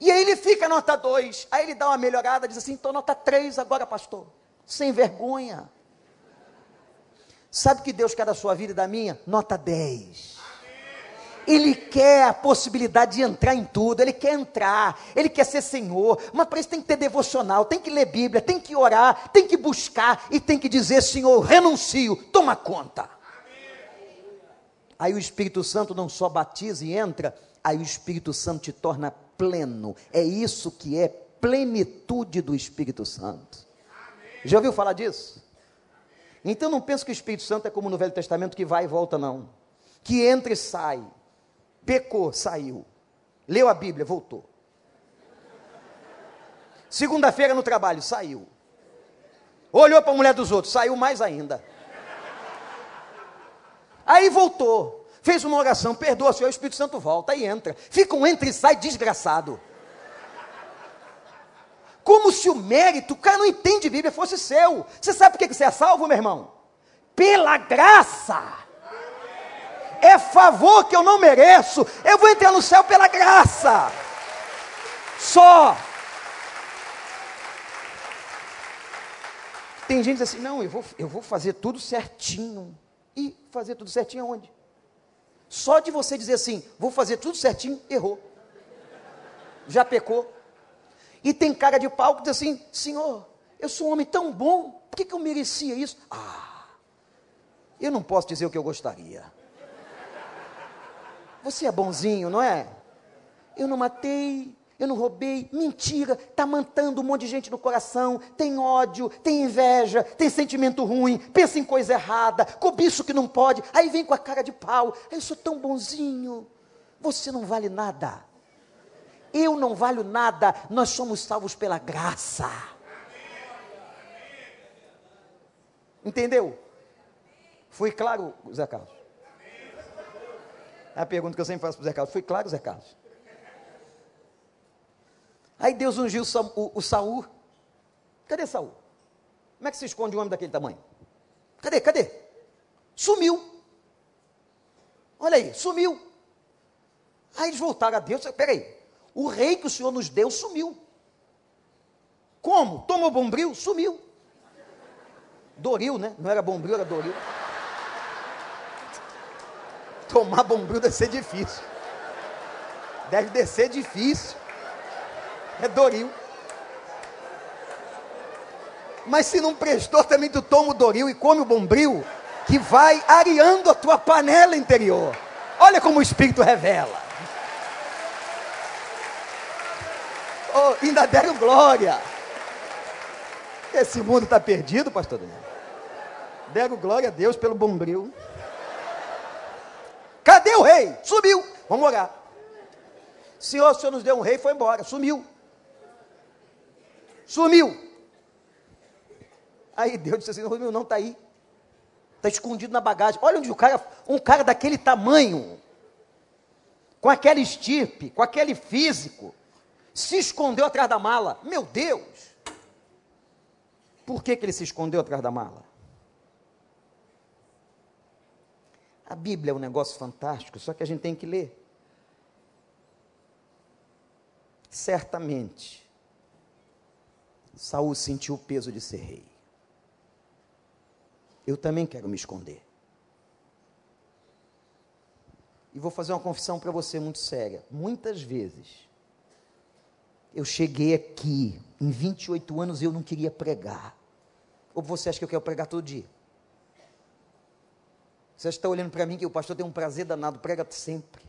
E aí ele fica nota 2, aí ele dá uma melhorada, diz assim: estou nota 3 agora, pastor. Sem vergonha. Sabe o que Deus quer da sua vida e da minha? Nota 10. Ele quer a possibilidade de entrar em tudo, ele quer entrar, ele quer ser Senhor, mas para isso tem que ter devocional, tem que ler Bíblia, tem que orar, tem que buscar e tem que dizer: Senhor, renuncio, toma conta. Aí o Espírito Santo não só batiza e entra, aí o Espírito Santo te torna pleno. É isso que é plenitude do Espírito Santo. Já ouviu falar disso? Então não pense que o Espírito Santo é como no Velho Testamento que vai e volta, não. Que entra e sai pecou, saiu. Leu a Bíblia, voltou. Segunda-feira no trabalho, saiu. Olhou para a mulher dos outros, saiu mais ainda. Aí voltou, fez uma oração, perdoa, Senhor, o Espírito Santo volta e entra. Fica um entra e sai desgraçado. Como se o mérito, o cara não entende Bíblia, fosse seu. Você sabe por que você é salvo, meu irmão? Pela graça é favor que eu não mereço. Eu vou entrar no céu pela graça. Só. Tem gente assim, não, eu vou, eu vou fazer tudo certinho. E fazer tudo certinho aonde? Só de você dizer assim, vou fazer tudo certinho, errou. Já pecou. E tem cara de pau que diz assim, Senhor, eu sou um homem tão bom, por que, que eu merecia isso? Ah, eu não posso dizer o que eu gostaria. Você é bonzinho, não é? Eu não matei, eu não roubei, mentira, está mantando um monte de gente no coração, tem ódio, tem inveja, tem sentimento ruim, pensa em coisa errada, cobiço que não pode, aí vem com a cara de pau, eu sou tão bonzinho, você não vale nada, eu não valho nada, nós somos salvos pela graça. Entendeu? Fui claro, Zé Carlos? É a pergunta que eu sempre faço para o Zé Carlos. Foi claro, Zé Carlos? Aí Deus ungiu o, o Saul. Cadê Saul? Como é que se esconde um homem daquele tamanho? Cadê? Cadê? Sumiu. Olha aí, sumiu. Aí eles voltaram a Deus. Peraí, o rei que o Senhor nos deu sumiu. Como? Tomou bombril? Sumiu. Doril, né? Não era bombril, era Doril. Tomar bombril deve ser difícil. Deve descer difícil. É Doril. Mas se não prestou, também tu toma o Doril e come o bombril, que vai areando a tua panela interior. Olha como o Espírito revela. Oh, ainda deram glória. Esse mundo está perdido, pastor Daniel. Deram glória a Deus pelo bombril. Cadê o rei? Sumiu. Vamos orar. Senhor, o Senhor nos deu um rei, foi embora, sumiu. Sumiu. Aí Deus disse assim: não, não está aí. Está escondido na bagagem. Olha onde o cara, um cara daquele tamanho, com aquela estirpe, com aquele físico, se escondeu atrás da mala. Meu Deus! Por que, que ele se escondeu atrás da mala? A Bíblia é um negócio fantástico, só que a gente tem que ler. Certamente, Saul sentiu o peso de ser rei. Eu também quero me esconder. E vou fazer uma confissão para você muito séria. Muitas vezes eu cheguei aqui, em 28 anos eu não queria pregar. Ou você acha que eu quero pregar todo dia? Você está olhando para mim que o pastor tem um prazer danado, prega sempre.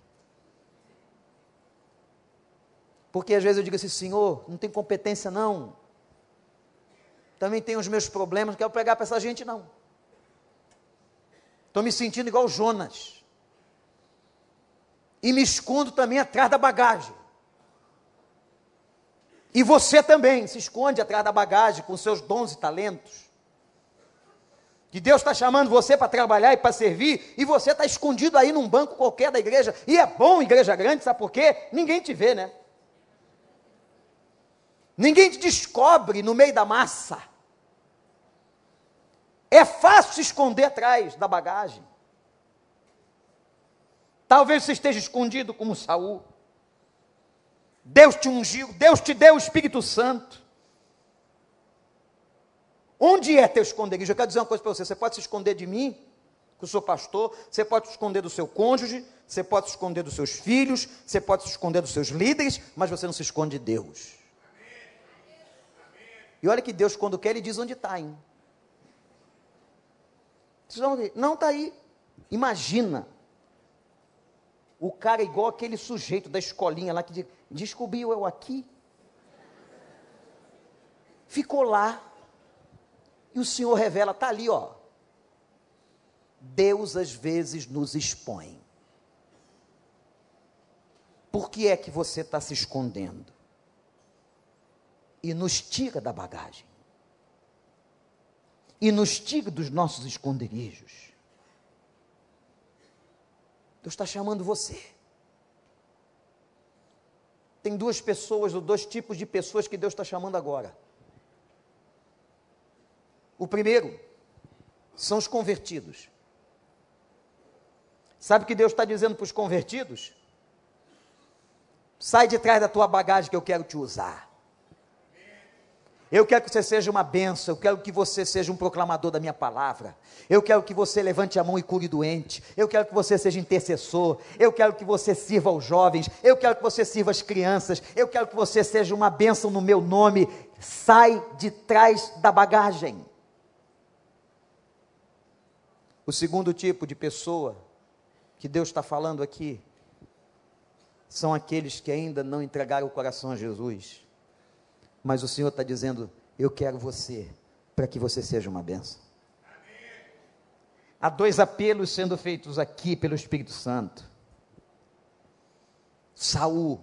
Porque às vezes eu digo assim, Senhor, não tem competência não. Também tenho os meus problemas, não quero pregar para essa gente não. Estou me sentindo igual Jonas. E me escondo também atrás da bagagem. E você também se esconde atrás da bagagem com seus dons e talentos. Que Deus está chamando você para trabalhar e para servir, e você está escondido aí num banco qualquer da igreja. E é bom igreja grande, sabe por quê? Ninguém te vê, né? Ninguém te descobre no meio da massa. É fácil se esconder atrás da bagagem. Talvez você esteja escondido como Saul. Deus te ungiu, Deus te deu o Espírito Santo. Onde é teu esconderijo? Eu quero dizer uma coisa para você: você pode se esconder de mim, que eu sou pastor, você pode se esconder do seu cônjuge, você pode se esconder dos seus filhos, você pode se esconder dos seus líderes, mas você não se esconde de Deus. E olha que Deus, quando quer, Ele diz onde está, hein? Não está aí. Imagina. O cara é igual aquele sujeito da escolinha lá que diz, descobriu eu aqui. Ficou lá. E o Senhor revela, está ali, ó. Deus às vezes nos expõe. Por que é que você está se escondendo? E nos tira da bagagem e nos tira dos nossos esconderijos. Deus está chamando você. Tem duas pessoas, ou dois tipos de pessoas que Deus está chamando agora. O primeiro são os convertidos. Sabe o que Deus está dizendo para os convertidos? Sai de trás da tua bagagem que eu quero te usar. Eu quero que você seja uma benção, eu quero que você seja um proclamador da minha palavra. Eu quero que você levante a mão e cure doente. Eu quero que você seja intercessor. Eu quero que você sirva aos jovens. Eu quero que você sirva às crianças. Eu quero que você seja uma bênção no meu nome. Sai de trás da bagagem. O segundo tipo de pessoa que Deus está falando aqui são aqueles que ainda não entregaram o coração a Jesus mas o Senhor está dizendo: Eu quero você, para que você seja uma benção. Há dois apelos sendo feitos aqui pelo Espírito Santo. Saul.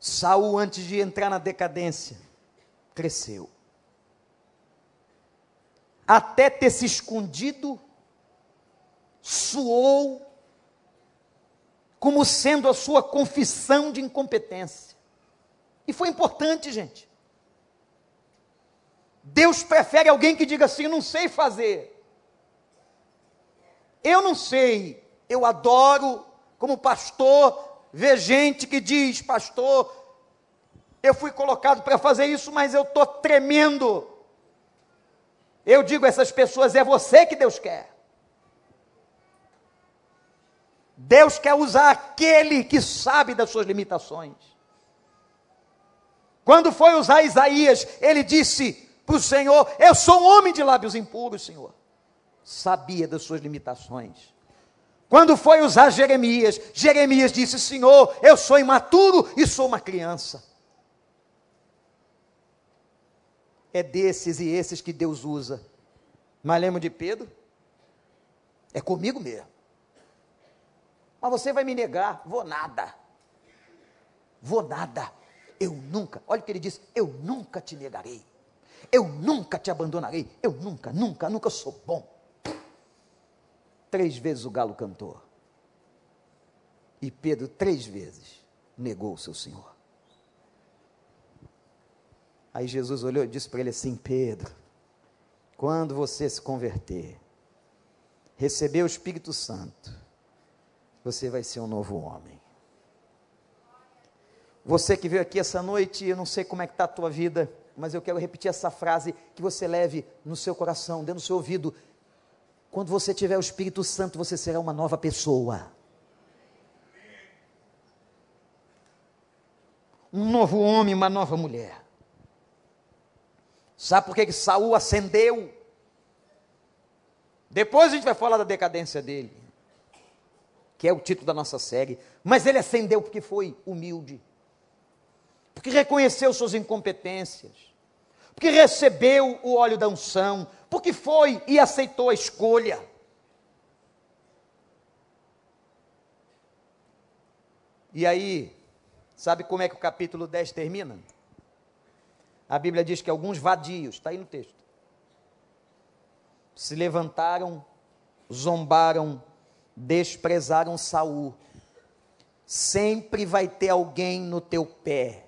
Saul, antes de entrar na decadência, cresceu. Até ter se escondido, suou como sendo a sua confissão de incompetência. E foi importante, gente. Deus prefere alguém que diga assim: não sei fazer. Eu não sei. Eu adoro, como pastor, ver gente que diz: Pastor, eu fui colocado para fazer isso, mas eu estou tremendo. Eu digo a essas pessoas: é você que Deus quer. Deus quer usar aquele que sabe das suas limitações. Quando foi usar Isaías, ele disse para o Senhor: Eu sou um homem de lábios impuros, Senhor. Sabia das suas limitações. Quando foi usar Jeremias, Jeremias disse: Senhor, eu sou imaturo e sou uma criança. É desses e esses que Deus usa. Mas lembra de Pedro? É comigo mesmo. Mas você vai me negar? Vou nada. Vou nada. Eu nunca, olha o que ele diz: eu nunca te negarei, eu nunca te abandonarei, eu nunca, nunca, nunca sou bom. Três vezes o galo cantou, e Pedro três vezes negou o seu Senhor. Aí Jesus olhou e disse para ele assim: Pedro, quando você se converter, receber o Espírito Santo, você vai ser um novo homem Você que veio aqui essa noite, eu não sei como é que está a tua vida, mas eu quero repetir essa frase que você leve no seu coração, dentro do seu ouvido. Quando você tiver o Espírito Santo, você será uma nova pessoa. Um novo homem, uma nova mulher. Sabe por que, que Saul acendeu? Depois a gente vai falar da decadência dele, que é o título da nossa série. Mas ele acendeu porque foi humilde, porque reconheceu suas incompetências, porque recebeu o óleo da unção, porque foi e aceitou a escolha. E aí, sabe como é que o capítulo 10 termina? A Bíblia diz que alguns vadios, está aí no texto, se levantaram, zombaram, desprezaram Saul. Sempre vai ter alguém no teu pé.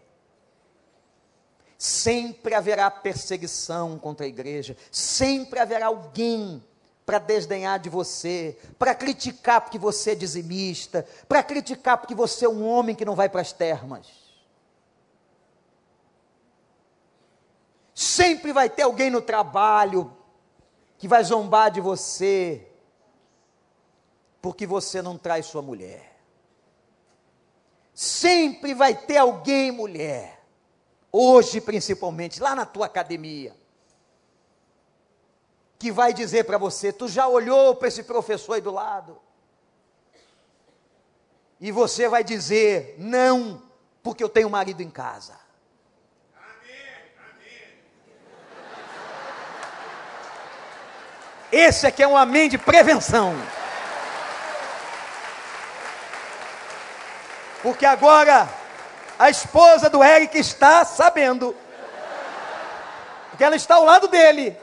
Sempre haverá perseguição contra a igreja, sempre haverá alguém para desdenhar de você, para criticar porque você é dizimista, para criticar porque você é um homem que não vai para as termas. Sempre vai ter alguém no trabalho que vai zombar de você, porque você não traz sua mulher. Sempre vai ter alguém, mulher, hoje principalmente, lá na tua academia, que vai dizer para você: tu já olhou para esse professor aí do lado? E você vai dizer: não, porque eu tenho marido em casa. Esse aqui é um amém de prevenção. Porque agora a esposa do Eric está sabendo. Porque ela está ao lado dele.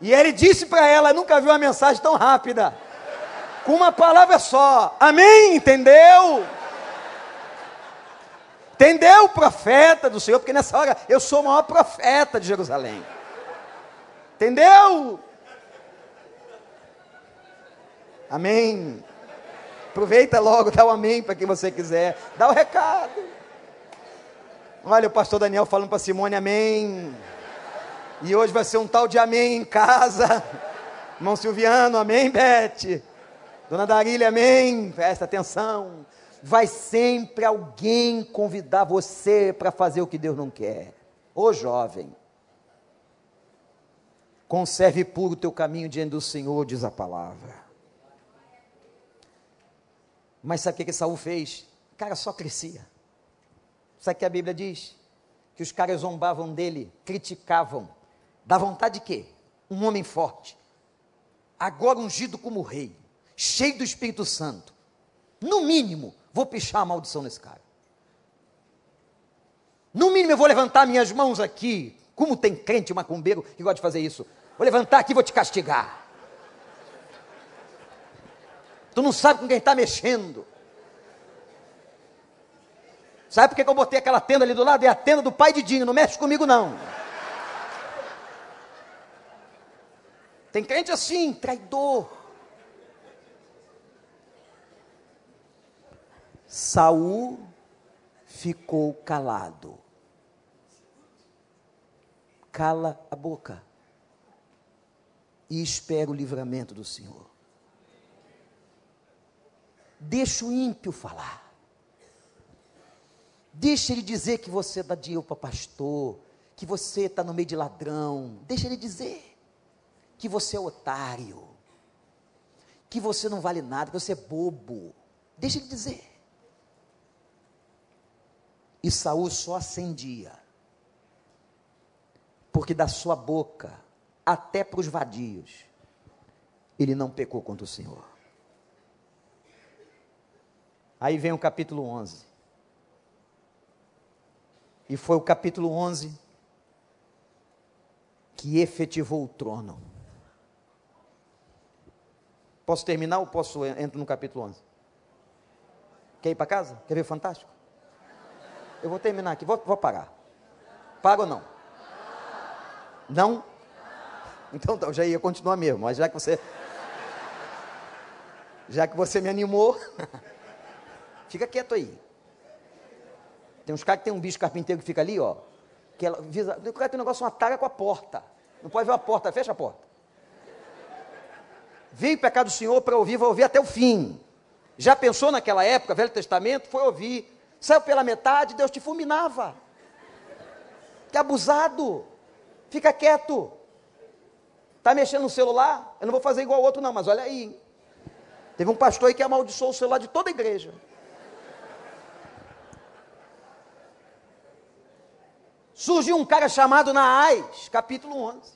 E ele disse para ela: nunca viu uma mensagem tão rápida. Com uma palavra só. Amém? Entendeu? Entendeu, profeta do Senhor? Porque nessa hora eu sou o maior profeta de Jerusalém. Entendeu? Amém. Aproveita logo, dá o um amém para quem você quiser. Dá o recado. Olha o pastor Daniel falando para Simone, amém. E hoje vai ser um tal de amém em casa. Irmão Silviano, amém, Bete. Dona Darília, amém. Presta atenção. Vai sempre alguém convidar você para fazer o que Deus não quer. Ô jovem, Conserve puro o teu caminho diante do Senhor, diz a palavra. Mas sabe o que, que Saul fez? O cara só crescia. Sabe o que a Bíblia diz? Que os caras zombavam dele, criticavam. Da vontade de quê? Um homem forte. Agora ungido como rei, cheio do Espírito Santo. No mínimo, vou pichar a maldição nesse cara. No mínimo, eu vou levantar minhas mãos aqui. Como tem crente macumbeiro que gosta de fazer isso? Vou levantar aqui e vou te castigar. Tu não sabe com quem está mexendo. Sabe por que eu botei aquela tenda ali do lado? É a tenda do pai de Dinho, não mexe comigo não. Tem crente assim, traidor. Saul ficou calado. Cala a boca e espera o livramento do Senhor. Deixa o ímpio falar. Deixa ele dizer que você dá dinheiro para pastor, que você está no meio de ladrão. Deixa ele dizer que você é otário, que você não vale nada, que você é bobo. Deixa ele dizer. E Saul só acendia, porque da sua boca até para os vadios, ele não pecou contra o Senhor. Aí vem o capítulo 11. E foi o capítulo 11 que efetivou o trono. Posso terminar ou posso entrar no capítulo 11? Quer ir para casa? Quer ver fantástico? Eu vou terminar aqui, vou, vou parar. Paga ou não? Não? Então, então já ia continuar mesmo, mas já que você. Já que você me animou, <laughs> fica quieto aí. Tem uns caras que tem um bicho carpinteiro que fica ali, ó. Que ela visa, o cara tem um negócio, uma taga com a porta. Não pode ver a porta, fecha a porta. Veio pecar do Senhor para ouvir, vai ouvir até o fim. Já pensou naquela época, Velho Testamento? Foi ouvir. Saiu pela metade, Deus te fulminava. Que abusado. Fica quieto. Está mexendo no celular? Eu não vou fazer igual ao outro, não, mas olha aí. Hein? Teve um pastor aí que amaldiçoou o celular de toda a igreja. Surgiu um cara chamado Naás, capítulo 11.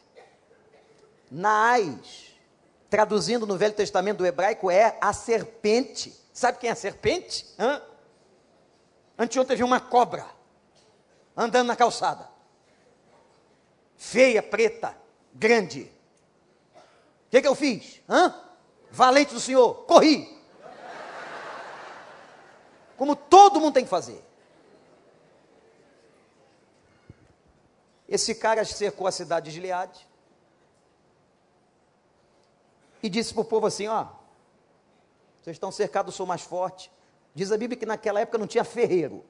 Naás, traduzindo no Velho Testamento do hebraico, é a serpente. Sabe quem é a serpente? Hã? Anteontem vi uma cobra andando na calçada. Feia, preta, grande. O que, que eu fiz? Hã? Valente do Senhor, corri. Como todo mundo tem que fazer. Esse cara cercou a cidade de Gileade e disse para o povo assim: Ó, vocês estão cercados, eu sou mais forte. Diz a Bíblia que naquela época não tinha ferreiro.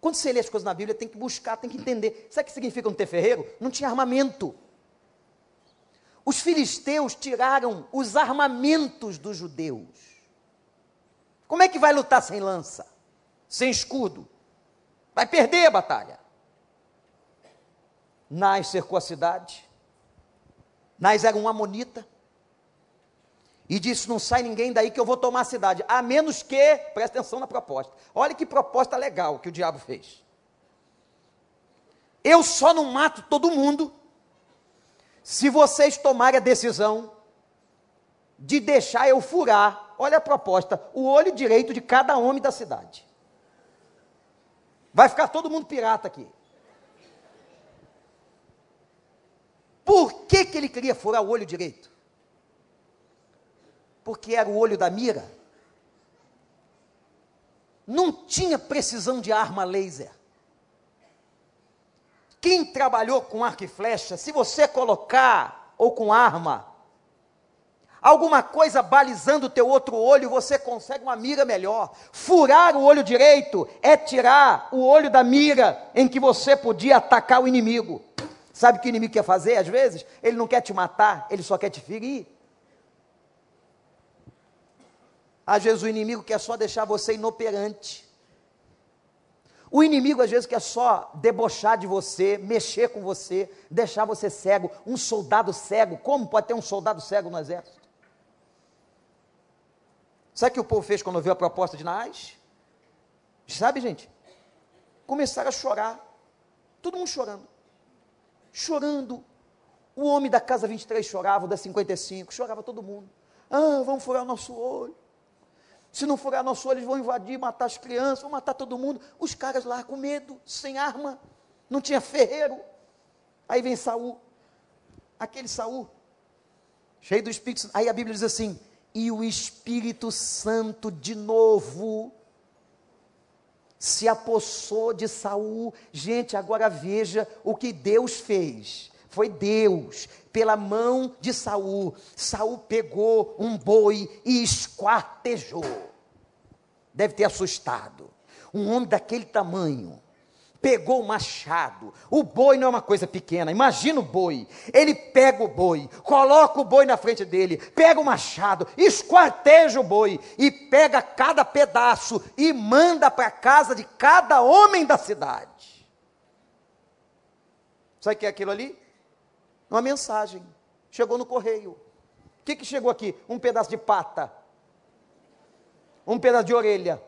Quando você lê as coisas na Bíblia, tem que buscar, tem que entender. Sabe o que significa não ter ferreiro? Não tinha armamento. Os filisteus tiraram os armamentos dos judeus. Como é que vai lutar sem lança? Sem escudo? Vai perder a batalha. Nás cercou a cidade. Nás era um amonita e disse: Não sai ninguém daí que eu vou tomar a cidade, a menos que, presta atenção na proposta. Olha que proposta legal que o diabo fez. Eu só não mato todo mundo se vocês tomarem a decisão de deixar eu furar, olha a proposta, o olho direito de cada homem da cidade. Vai ficar todo mundo pirata aqui. Por que, que ele queria furar o olho direito? porque era o olho da mira. Não tinha precisão de arma laser. Quem trabalhou com arco e flecha, se você colocar, ou com arma, alguma coisa balizando o teu outro olho, você consegue uma mira melhor. Furar o olho direito é tirar o olho da mira em que você podia atacar o inimigo. Sabe o que o inimigo quer fazer às vezes? Ele não quer te matar, ele só quer te ferir. Às vezes o inimigo quer só deixar você inoperante. O inimigo às vezes quer só debochar de você, mexer com você, deixar você cego. Um soldado cego, como pode ter um soldado cego no exército? Sabe o que o povo fez quando viu a proposta de Naás? Sabe, gente? Começaram a chorar. Todo mundo chorando. Chorando. O homem da casa 23 chorava, o da 55, chorava todo mundo. Ah, vamos furar o nosso olho. Se não furar nosso olho, eles vão invadir, matar as crianças, vão matar todo mundo. Os caras lá com medo, sem arma, não tinha ferreiro. Aí vem Saul, aquele Saul, cheio do Espírito. Aí a Bíblia diz assim: e o Espírito Santo de novo se apossou de Saul. Gente, agora veja o que Deus fez. Foi Deus, pela mão de Saul. Saul pegou um boi e esquartejou. Deve ter assustado. Um homem daquele tamanho pegou o machado. O boi não é uma coisa pequena. Imagina o boi. Ele pega o boi, coloca o boi na frente dele, pega o machado, esquarteja o boi e pega cada pedaço e manda para a casa de cada homem da cidade. Sabe o que é aquilo ali? Uma mensagem. Chegou no correio. O que, que chegou aqui? Um pedaço de pata, um pedaço de orelha,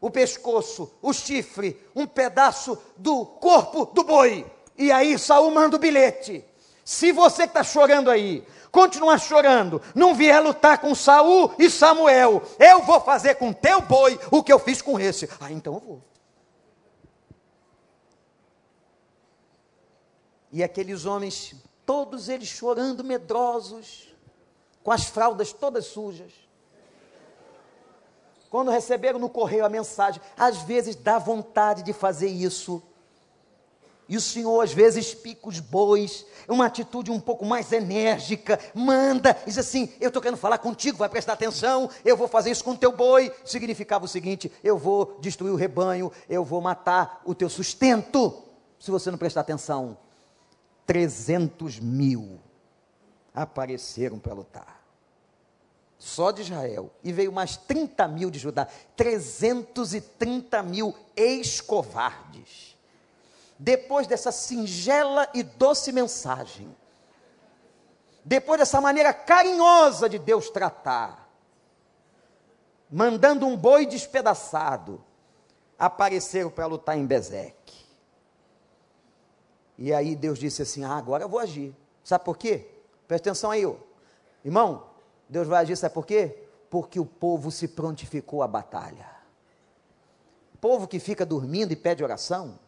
o pescoço, o chifre, um pedaço do corpo do boi. E aí Saul manda o bilhete. Se você que está chorando aí, continuar chorando, não vier lutar com Saul e Samuel, eu vou fazer com teu boi o que eu fiz com esse. Ah, então eu vou. E aqueles homens todos eles chorando, medrosos, com as fraldas todas sujas. Quando receberam no correio a mensagem, às vezes dá vontade de fazer isso. E o Senhor às vezes pica os bois, uma atitude um pouco mais enérgica, manda, diz assim: Eu estou querendo falar contigo, vai prestar atenção, eu vou fazer isso com o teu boi. Significava o seguinte: eu vou destruir o rebanho, eu vou matar o teu sustento, se você não prestar atenção. 300 mil apareceram para lutar. Só de Israel. E veio mais 30 mil de Judá. 330 mil ex-covardes depois dessa singela e doce mensagem, depois dessa maneira carinhosa de Deus tratar, mandando um boi despedaçado, apareceram para lutar em Bezeque. E aí Deus disse assim: ah, agora eu vou agir. Sabe por quê? Presta atenção aí, ó. irmão. Deus vai agir, sabe por quê? Porque o povo se prontificou à batalha. Povo que fica dormindo e pede oração,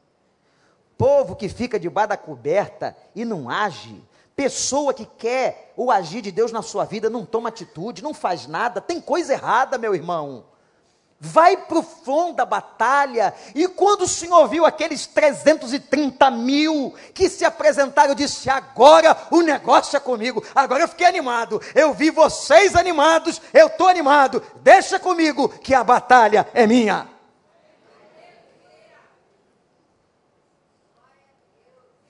Povo que fica debaixo da coberta e não age. Pessoa que quer o agir de Deus na sua vida, não toma atitude, não faz nada, tem coisa errada, meu irmão. Vai para o fundo da batalha. E quando o Senhor viu aqueles 330 mil que se apresentaram, disse: Agora o negócio é comigo. Agora eu fiquei animado. Eu vi vocês animados, eu estou animado. Deixa comigo que a batalha é minha.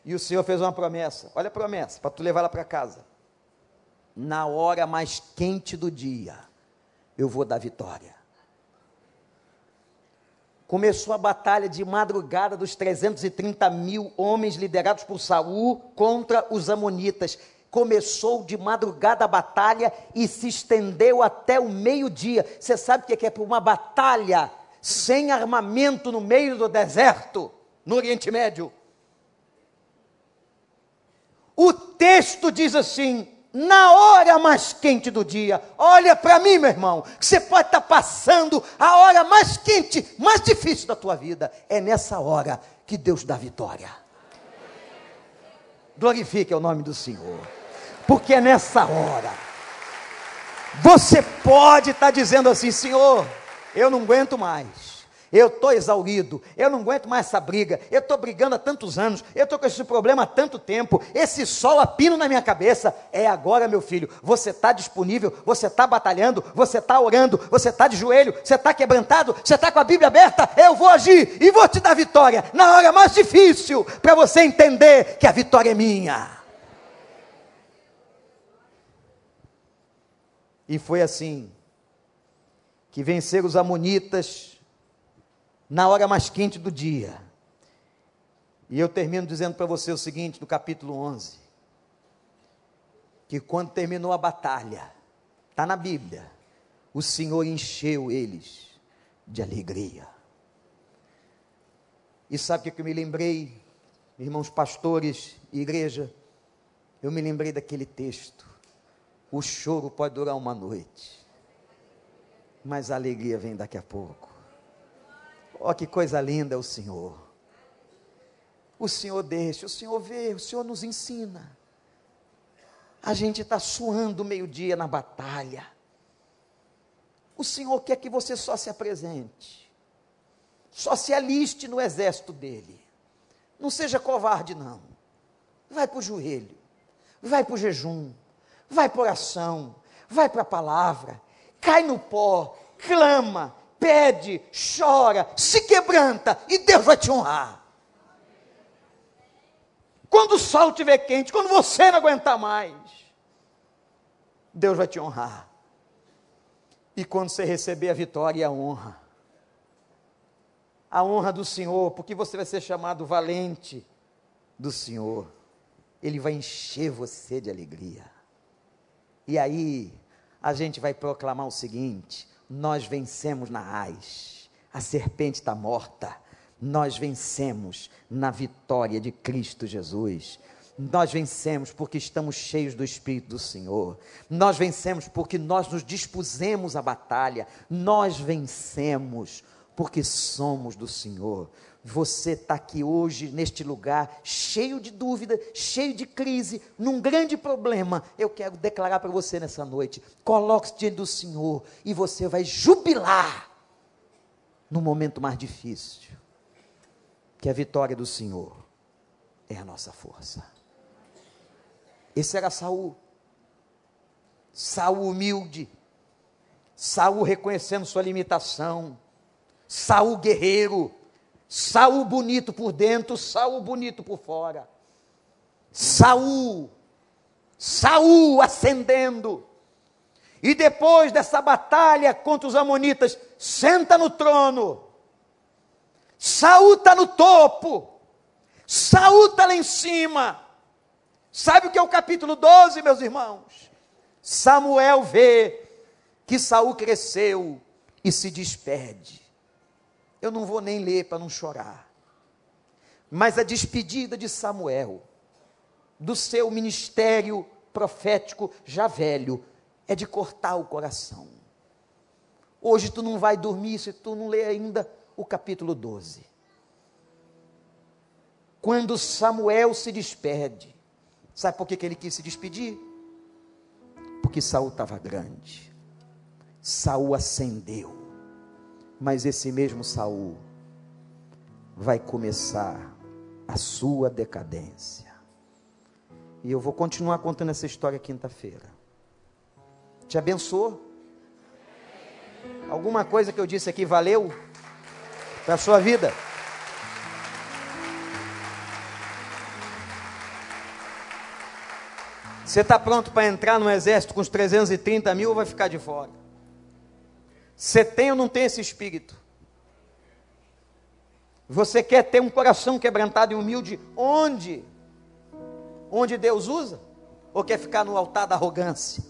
E o Senhor fez uma promessa. Olha a promessa, para tu levar ela para casa. Na hora mais quente do dia, eu vou dar vitória. Começou a batalha de madrugada dos 330 mil homens liderados por Saul contra os Amonitas. Começou de madrugada a batalha e se estendeu até o meio-dia. Você sabe o que é, é para uma batalha sem armamento no meio do deserto, no Oriente Médio? O texto diz assim: na hora mais quente do dia, olha para mim, meu irmão, que você pode estar tá passando a hora mais quente, mais difícil da tua vida. É nessa hora que Deus dá vitória. Glorifique o nome do Senhor, porque é nessa hora. Você pode estar tá dizendo assim: Senhor, eu não aguento mais. Eu estou exaurido, eu não aguento mais essa briga, eu estou brigando há tantos anos, eu estou com esse problema há tanto tempo, esse sol a pino na minha cabeça. É agora, meu filho, você está disponível, você está batalhando, você está orando, você está de joelho, você está quebrantado, você está com a Bíblia aberta. Eu vou agir e vou te dar vitória na hora mais difícil, para você entender que a vitória é minha. E foi assim que venceram os Amonitas na hora mais quente do dia. E eu termino dizendo para você o seguinte, no capítulo 11: que quando terminou a batalha, está na Bíblia, o Senhor encheu eles de alegria. E sabe o que eu me lembrei, irmãos pastores e igreja? Eu me lembrei daquele texto. O choro pode durar uma noite, mas a alegria vem daqui a pouco. Oh, que coisa linda o Senhor. O Senhor deixa, o Senhor vê, o Senhor nos ensina. A gente está suando meio-dia na batalha. O Senhor quer que você só se apresente, só se aliste no exército dele. Não seja covarde, não. Vai para o joelho, vai para o jejum, vai para oração, vai para a palavra, cai no pó, clama, pede, chora, se quebranta e Deus vai te honrar. Quando o sol estiver quente, quando você não aguentar mais, Deus vai te honrar. E quando você receber a vitória e a honra, a honra do Senhor, porque você vai ser chamado valente do Senhor, Ele vai encher você de alegria. E aí, a gente vai proclamar o seguinte: nós vencemos na raiz. A serpente está morta. Nós vencemos na vitória de Cristo Jesus. Nós vencemos porque estamos cheios do Espírito do Senhor. Nós vencemos porque nós nos dispusemos à batalha. Nós vencemos porque somos do Senhor. Você está aqui hoje, neste lugar, cheio de dúvida, cheio de crise, num grande problema. Eu quero declarar para você nessa noite: coloque-se diante do Senhor e você vai jubilar no momento mais difícil, que a vitória do Senhor é a nossa força. Esse era Saul. Saul humilde. Saul reconhecendo sua limitação. Saul guerreiro. Saul bonito por dentro, Saul bonito por fora. Saul, Saul ascendendo. E depois dessa batalha contra os amonitas, senta no trono. Saul está no topo. Saul está lá em cima. Sabe o que é o capítulo 12, meus irmãos? Samuel vê que Saul cresceu e se despede. Eu não vou nem ler para não chorar. Mas a despedida de Samuel, do seu ministério profético já velho, é de cortar o coração. Hoje tu não vai dormir se tu não ler ainda o capítulo 12. Quando Samuel se despede, sabe por que, que ele quis se despedir? Porque Saul estava grande. Saul ascendeu. Mas esse mesmo Saul vai começar a sua decadência. E eu vou continuar contando essa história quinta-feira. Te abençoou? Alguma coisa que eu disse aqui valeu para sua vida? Você está pronto para entrar no exército com os 330 mil ou vai ficar de fora? Você tem ou não tem esse espírito? Você quer ter um coração quebrantado e humilde onde? Onde Deus usa? Ou quer ficar no altar da arrogância?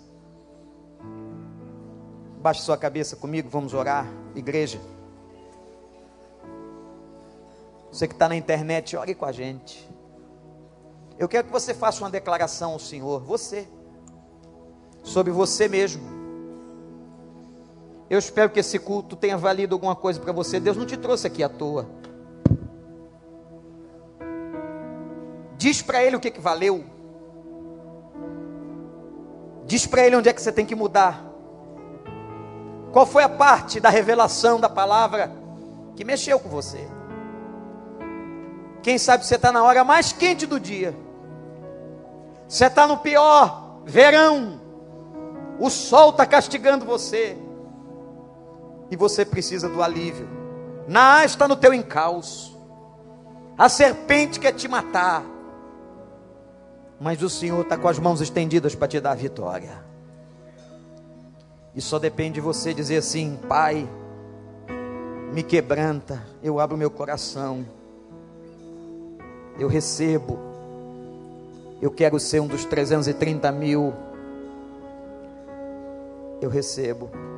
Baixe sua cabeça comigo, vamos orar, igreja. Você que está na internet, ore com a gente. Eu quero que você faça uma declaração ao Senhor, você, sobre você mesmo. Eu espero que esse culto tenha valido alguma coisa para você. Deus não te trouxe aqui à toa. Diz para ele o que, que valeu. Diz para ele onde é que você tem que mudar. Qual foi a parte da revelação da palavra que mexeu com você? Quem sabe você está na hora mais quente do dia. Você está no pior verão. O sol está castigando você. E você precisa do alívio. Na está no teu encalço. A serpente quer te matar. Mas o Senhor está com as mãos estendidas para te dar a vitória. E só depende de você dizer assim: Pai, me quebranta, eu abro meu coração, eu recebo, eu quero ser um dos 330 mil, eu recebo.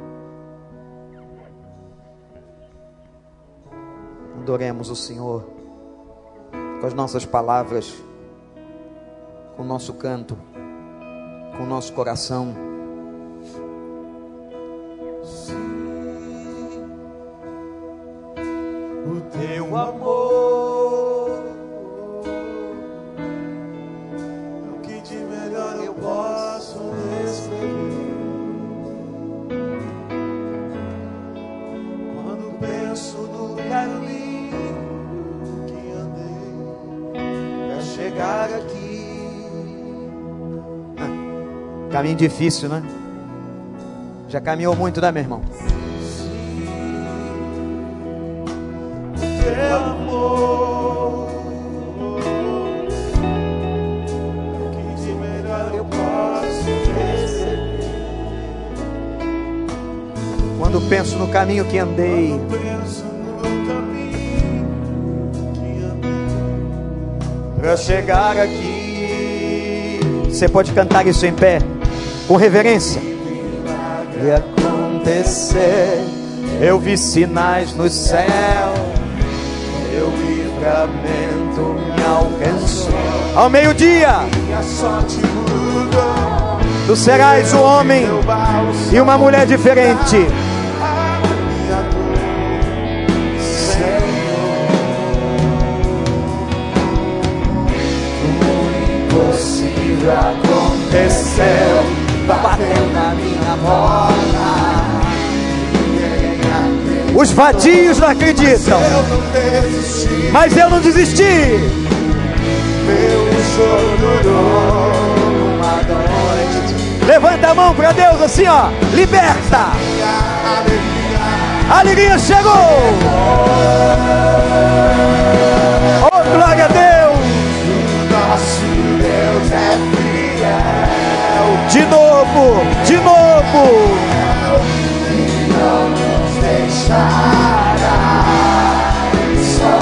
Adoremos o Senhor com as nossas palavras, com o nosso canto, com o nosso coração. teu amor. Caminho difícil, né? Já caminhou muito, né, meu irmão? amor. Que de melhor eu posso Quando penso no caminho que andei para chegar aqui. Você pode cantar isso em pé, com reverência. E acontecer, eu vi sinais no céu, meu livramento me alcançou. Ao meio-dia, minha sorte mudou. tu serás o homem e uma mulher diferente. aconteceu, bateu na minha porta. Os vadios não acreditam, mas eu não desisti. choro durou uma noite. Levanta a mão para Deus assim, ó. Liberta. A alegria chegou. Oh, glória a Deus. nosso Deus é. De novo, de novo. Não nos deixará só.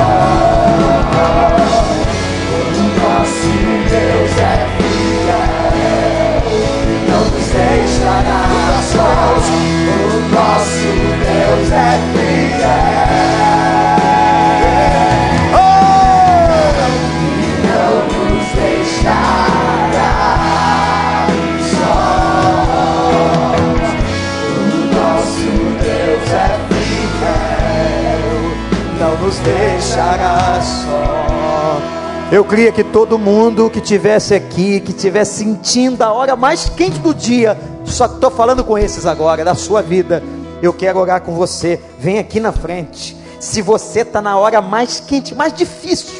O nosso Deus é fiel. Não nos deixará sós. O nosso Deus é fiel. Nos deixará só. Eu queria que todo mundo que tivesse aqui, que tivesse sentindo a hora mais quente do dia, só que estou falando com esses agora, da sua vida. Eu quero orar com você. Vem aqui na frente. Se você está na hora mais quente, mais difícil,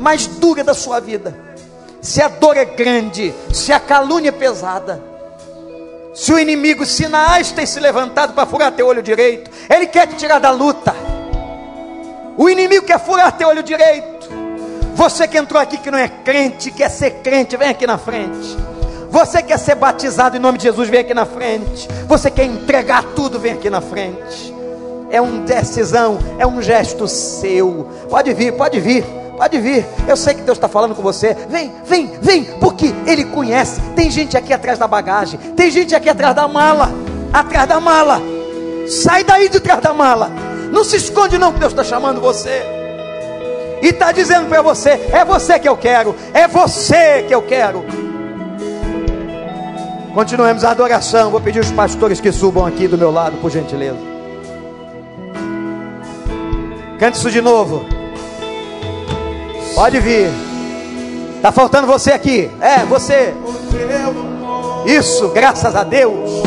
mais dura da sua vida, se a dor é grande, se a calúnia é pesada, se o inimigo sinais tem se levantado para furar teu olho direito, ele quer te tirar da luta. O inimigo quer furar teu olho direito. Você que entrou aqui que não é crente, quer ser crente, vem aqui na frente. Você quer ser batizado em nome de Jesus, vem aqui na frente. Você quer entregar tudo, vem aqui na frente. É uma decisão, é um gesto seu. Pode vir, pode vir, pode vir. Eu sei que Deus está falando com você. Vem, vem, vem, porque Ele conhece. Tem gente aqui atrás da bagagem, tem gente aqui atrás da mala, atrás da mala. Sai daí de trás da mala. Não se esconde, não, que Deus está chamando você. E está dizendo para você: é você que eu quero, é você que eu quero. Continuemos a adoração. Vou pedir os pastores que subam aqui do meu lado, por gentileza. Cante isso de novo. Pode vir. Tá faltando você aqui. É, você. Isso, graças a Deus.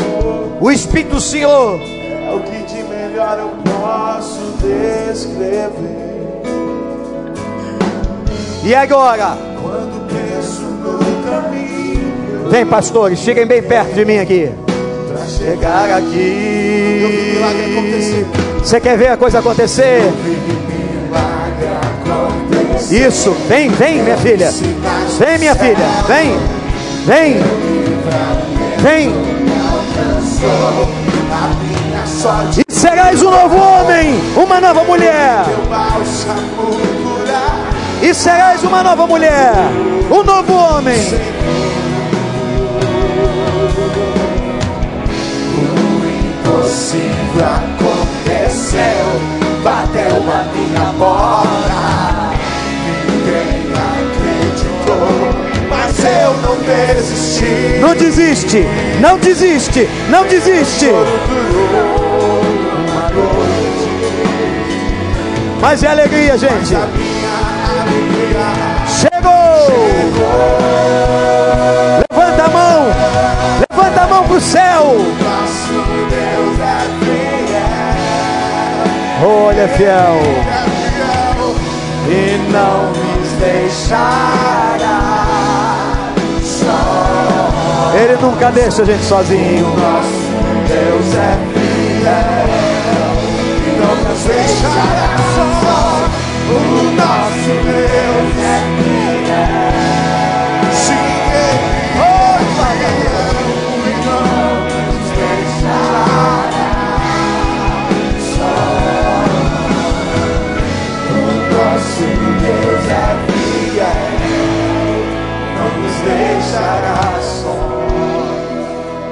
O Espírito do Senhor. é o que de melhor eu posso descrever. E agora? Quando penso no caminho Vem, pastores, cheguem bem perto de mim aqui. pra chegar aqui. Você quer ver a coisa acontecer? Isso, vem, vem, minha filha. Vem, minha filha, vem, vem, vem. E serás um novo homem, uma nova mulher. E serás uma nova mulher, um novo homem. Impossível aconteceu, bateu a minha porta. Ninguém acreditou, mas eu não desisti. Não desiste, não desiste, não desiste. Mas é alegria, gente. alegria Chegou! Levanta a mão, levanta a mão pro céu. Olha, é fiel e não nos deixará só. Ele nunca deixa a gente sozinho. Nosso Deus é fiel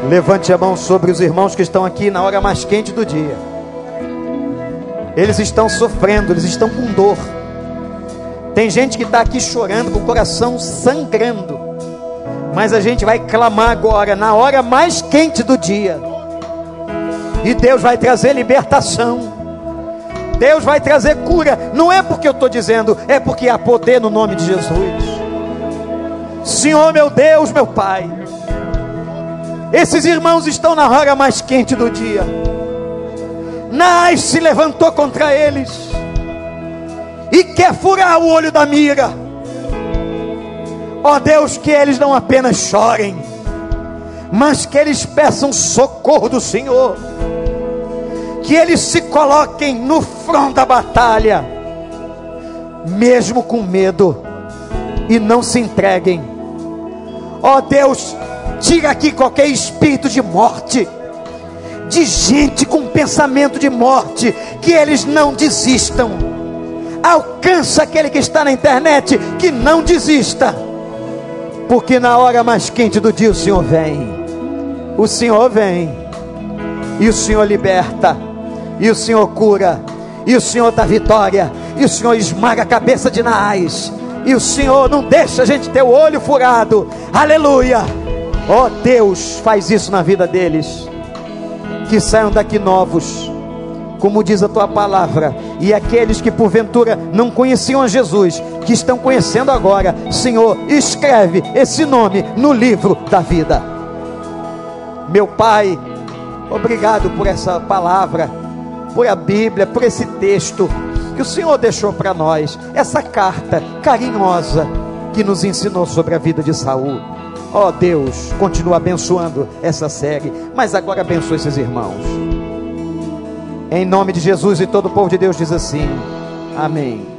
Levante a mão sobre os irmãos que estão aqui na hora mais quente do dia. Eles estão sofrendo, eles estão com dor. Tem gente que está aqui chorando, com o coração sangrando. Mas a gente vai clamar agora, na hora mais quente do dia. E Deus vai trazer libertação. Deus vai trazer cura. Não é porque eu estou dizendo, é porque há poder no nome de Jesus. Senhor meu Deus, meu Pai. Esses irmãos estão na hora mais quente do dia. Nais se levantou contra eles e quer furar o olho da mira. Ó Deus, que eles não apenas chorem, mas que eles peçam socorro do Senhor, que eles se coloquem no front da batalha, mesmo com medo, e não se entreguem. Ó Deus, tira aqui qualquer espírito de morte, de gente com pensamento de morte, que eles não desistam. Alcança aquele que está na internet, que não desista porque na hora mais quente do dia o Senhor vem. O Senhor vem. E o Senhor liberta. E o Senhor cura. E o Senhor dá vitória. E o Senhor esmaga a cabeça de Naás. E o Senhor não deixa a gente ter o olho furado. Aleluia. Oh, Deus, faz isso na vida deles. Que saiam daqui novos como diz a tua palavra, e aqueles que porventura não conheciam a Jesus, que estão conhecendo agora, Senhor, escreve esse nome no livro da vida. Meu Pai, obrigado por essa palavra, por a Bíblia, por esse texto que o Senhor deixou para nós, essa carta carinhosa que nos ensinou sobre a vida de Saul. Ó oh Deus, continua abençoando essa série, mas agora abençoe esses irmãos. Em nome de Jesus e todo o povo de Deus diz assim: Amém.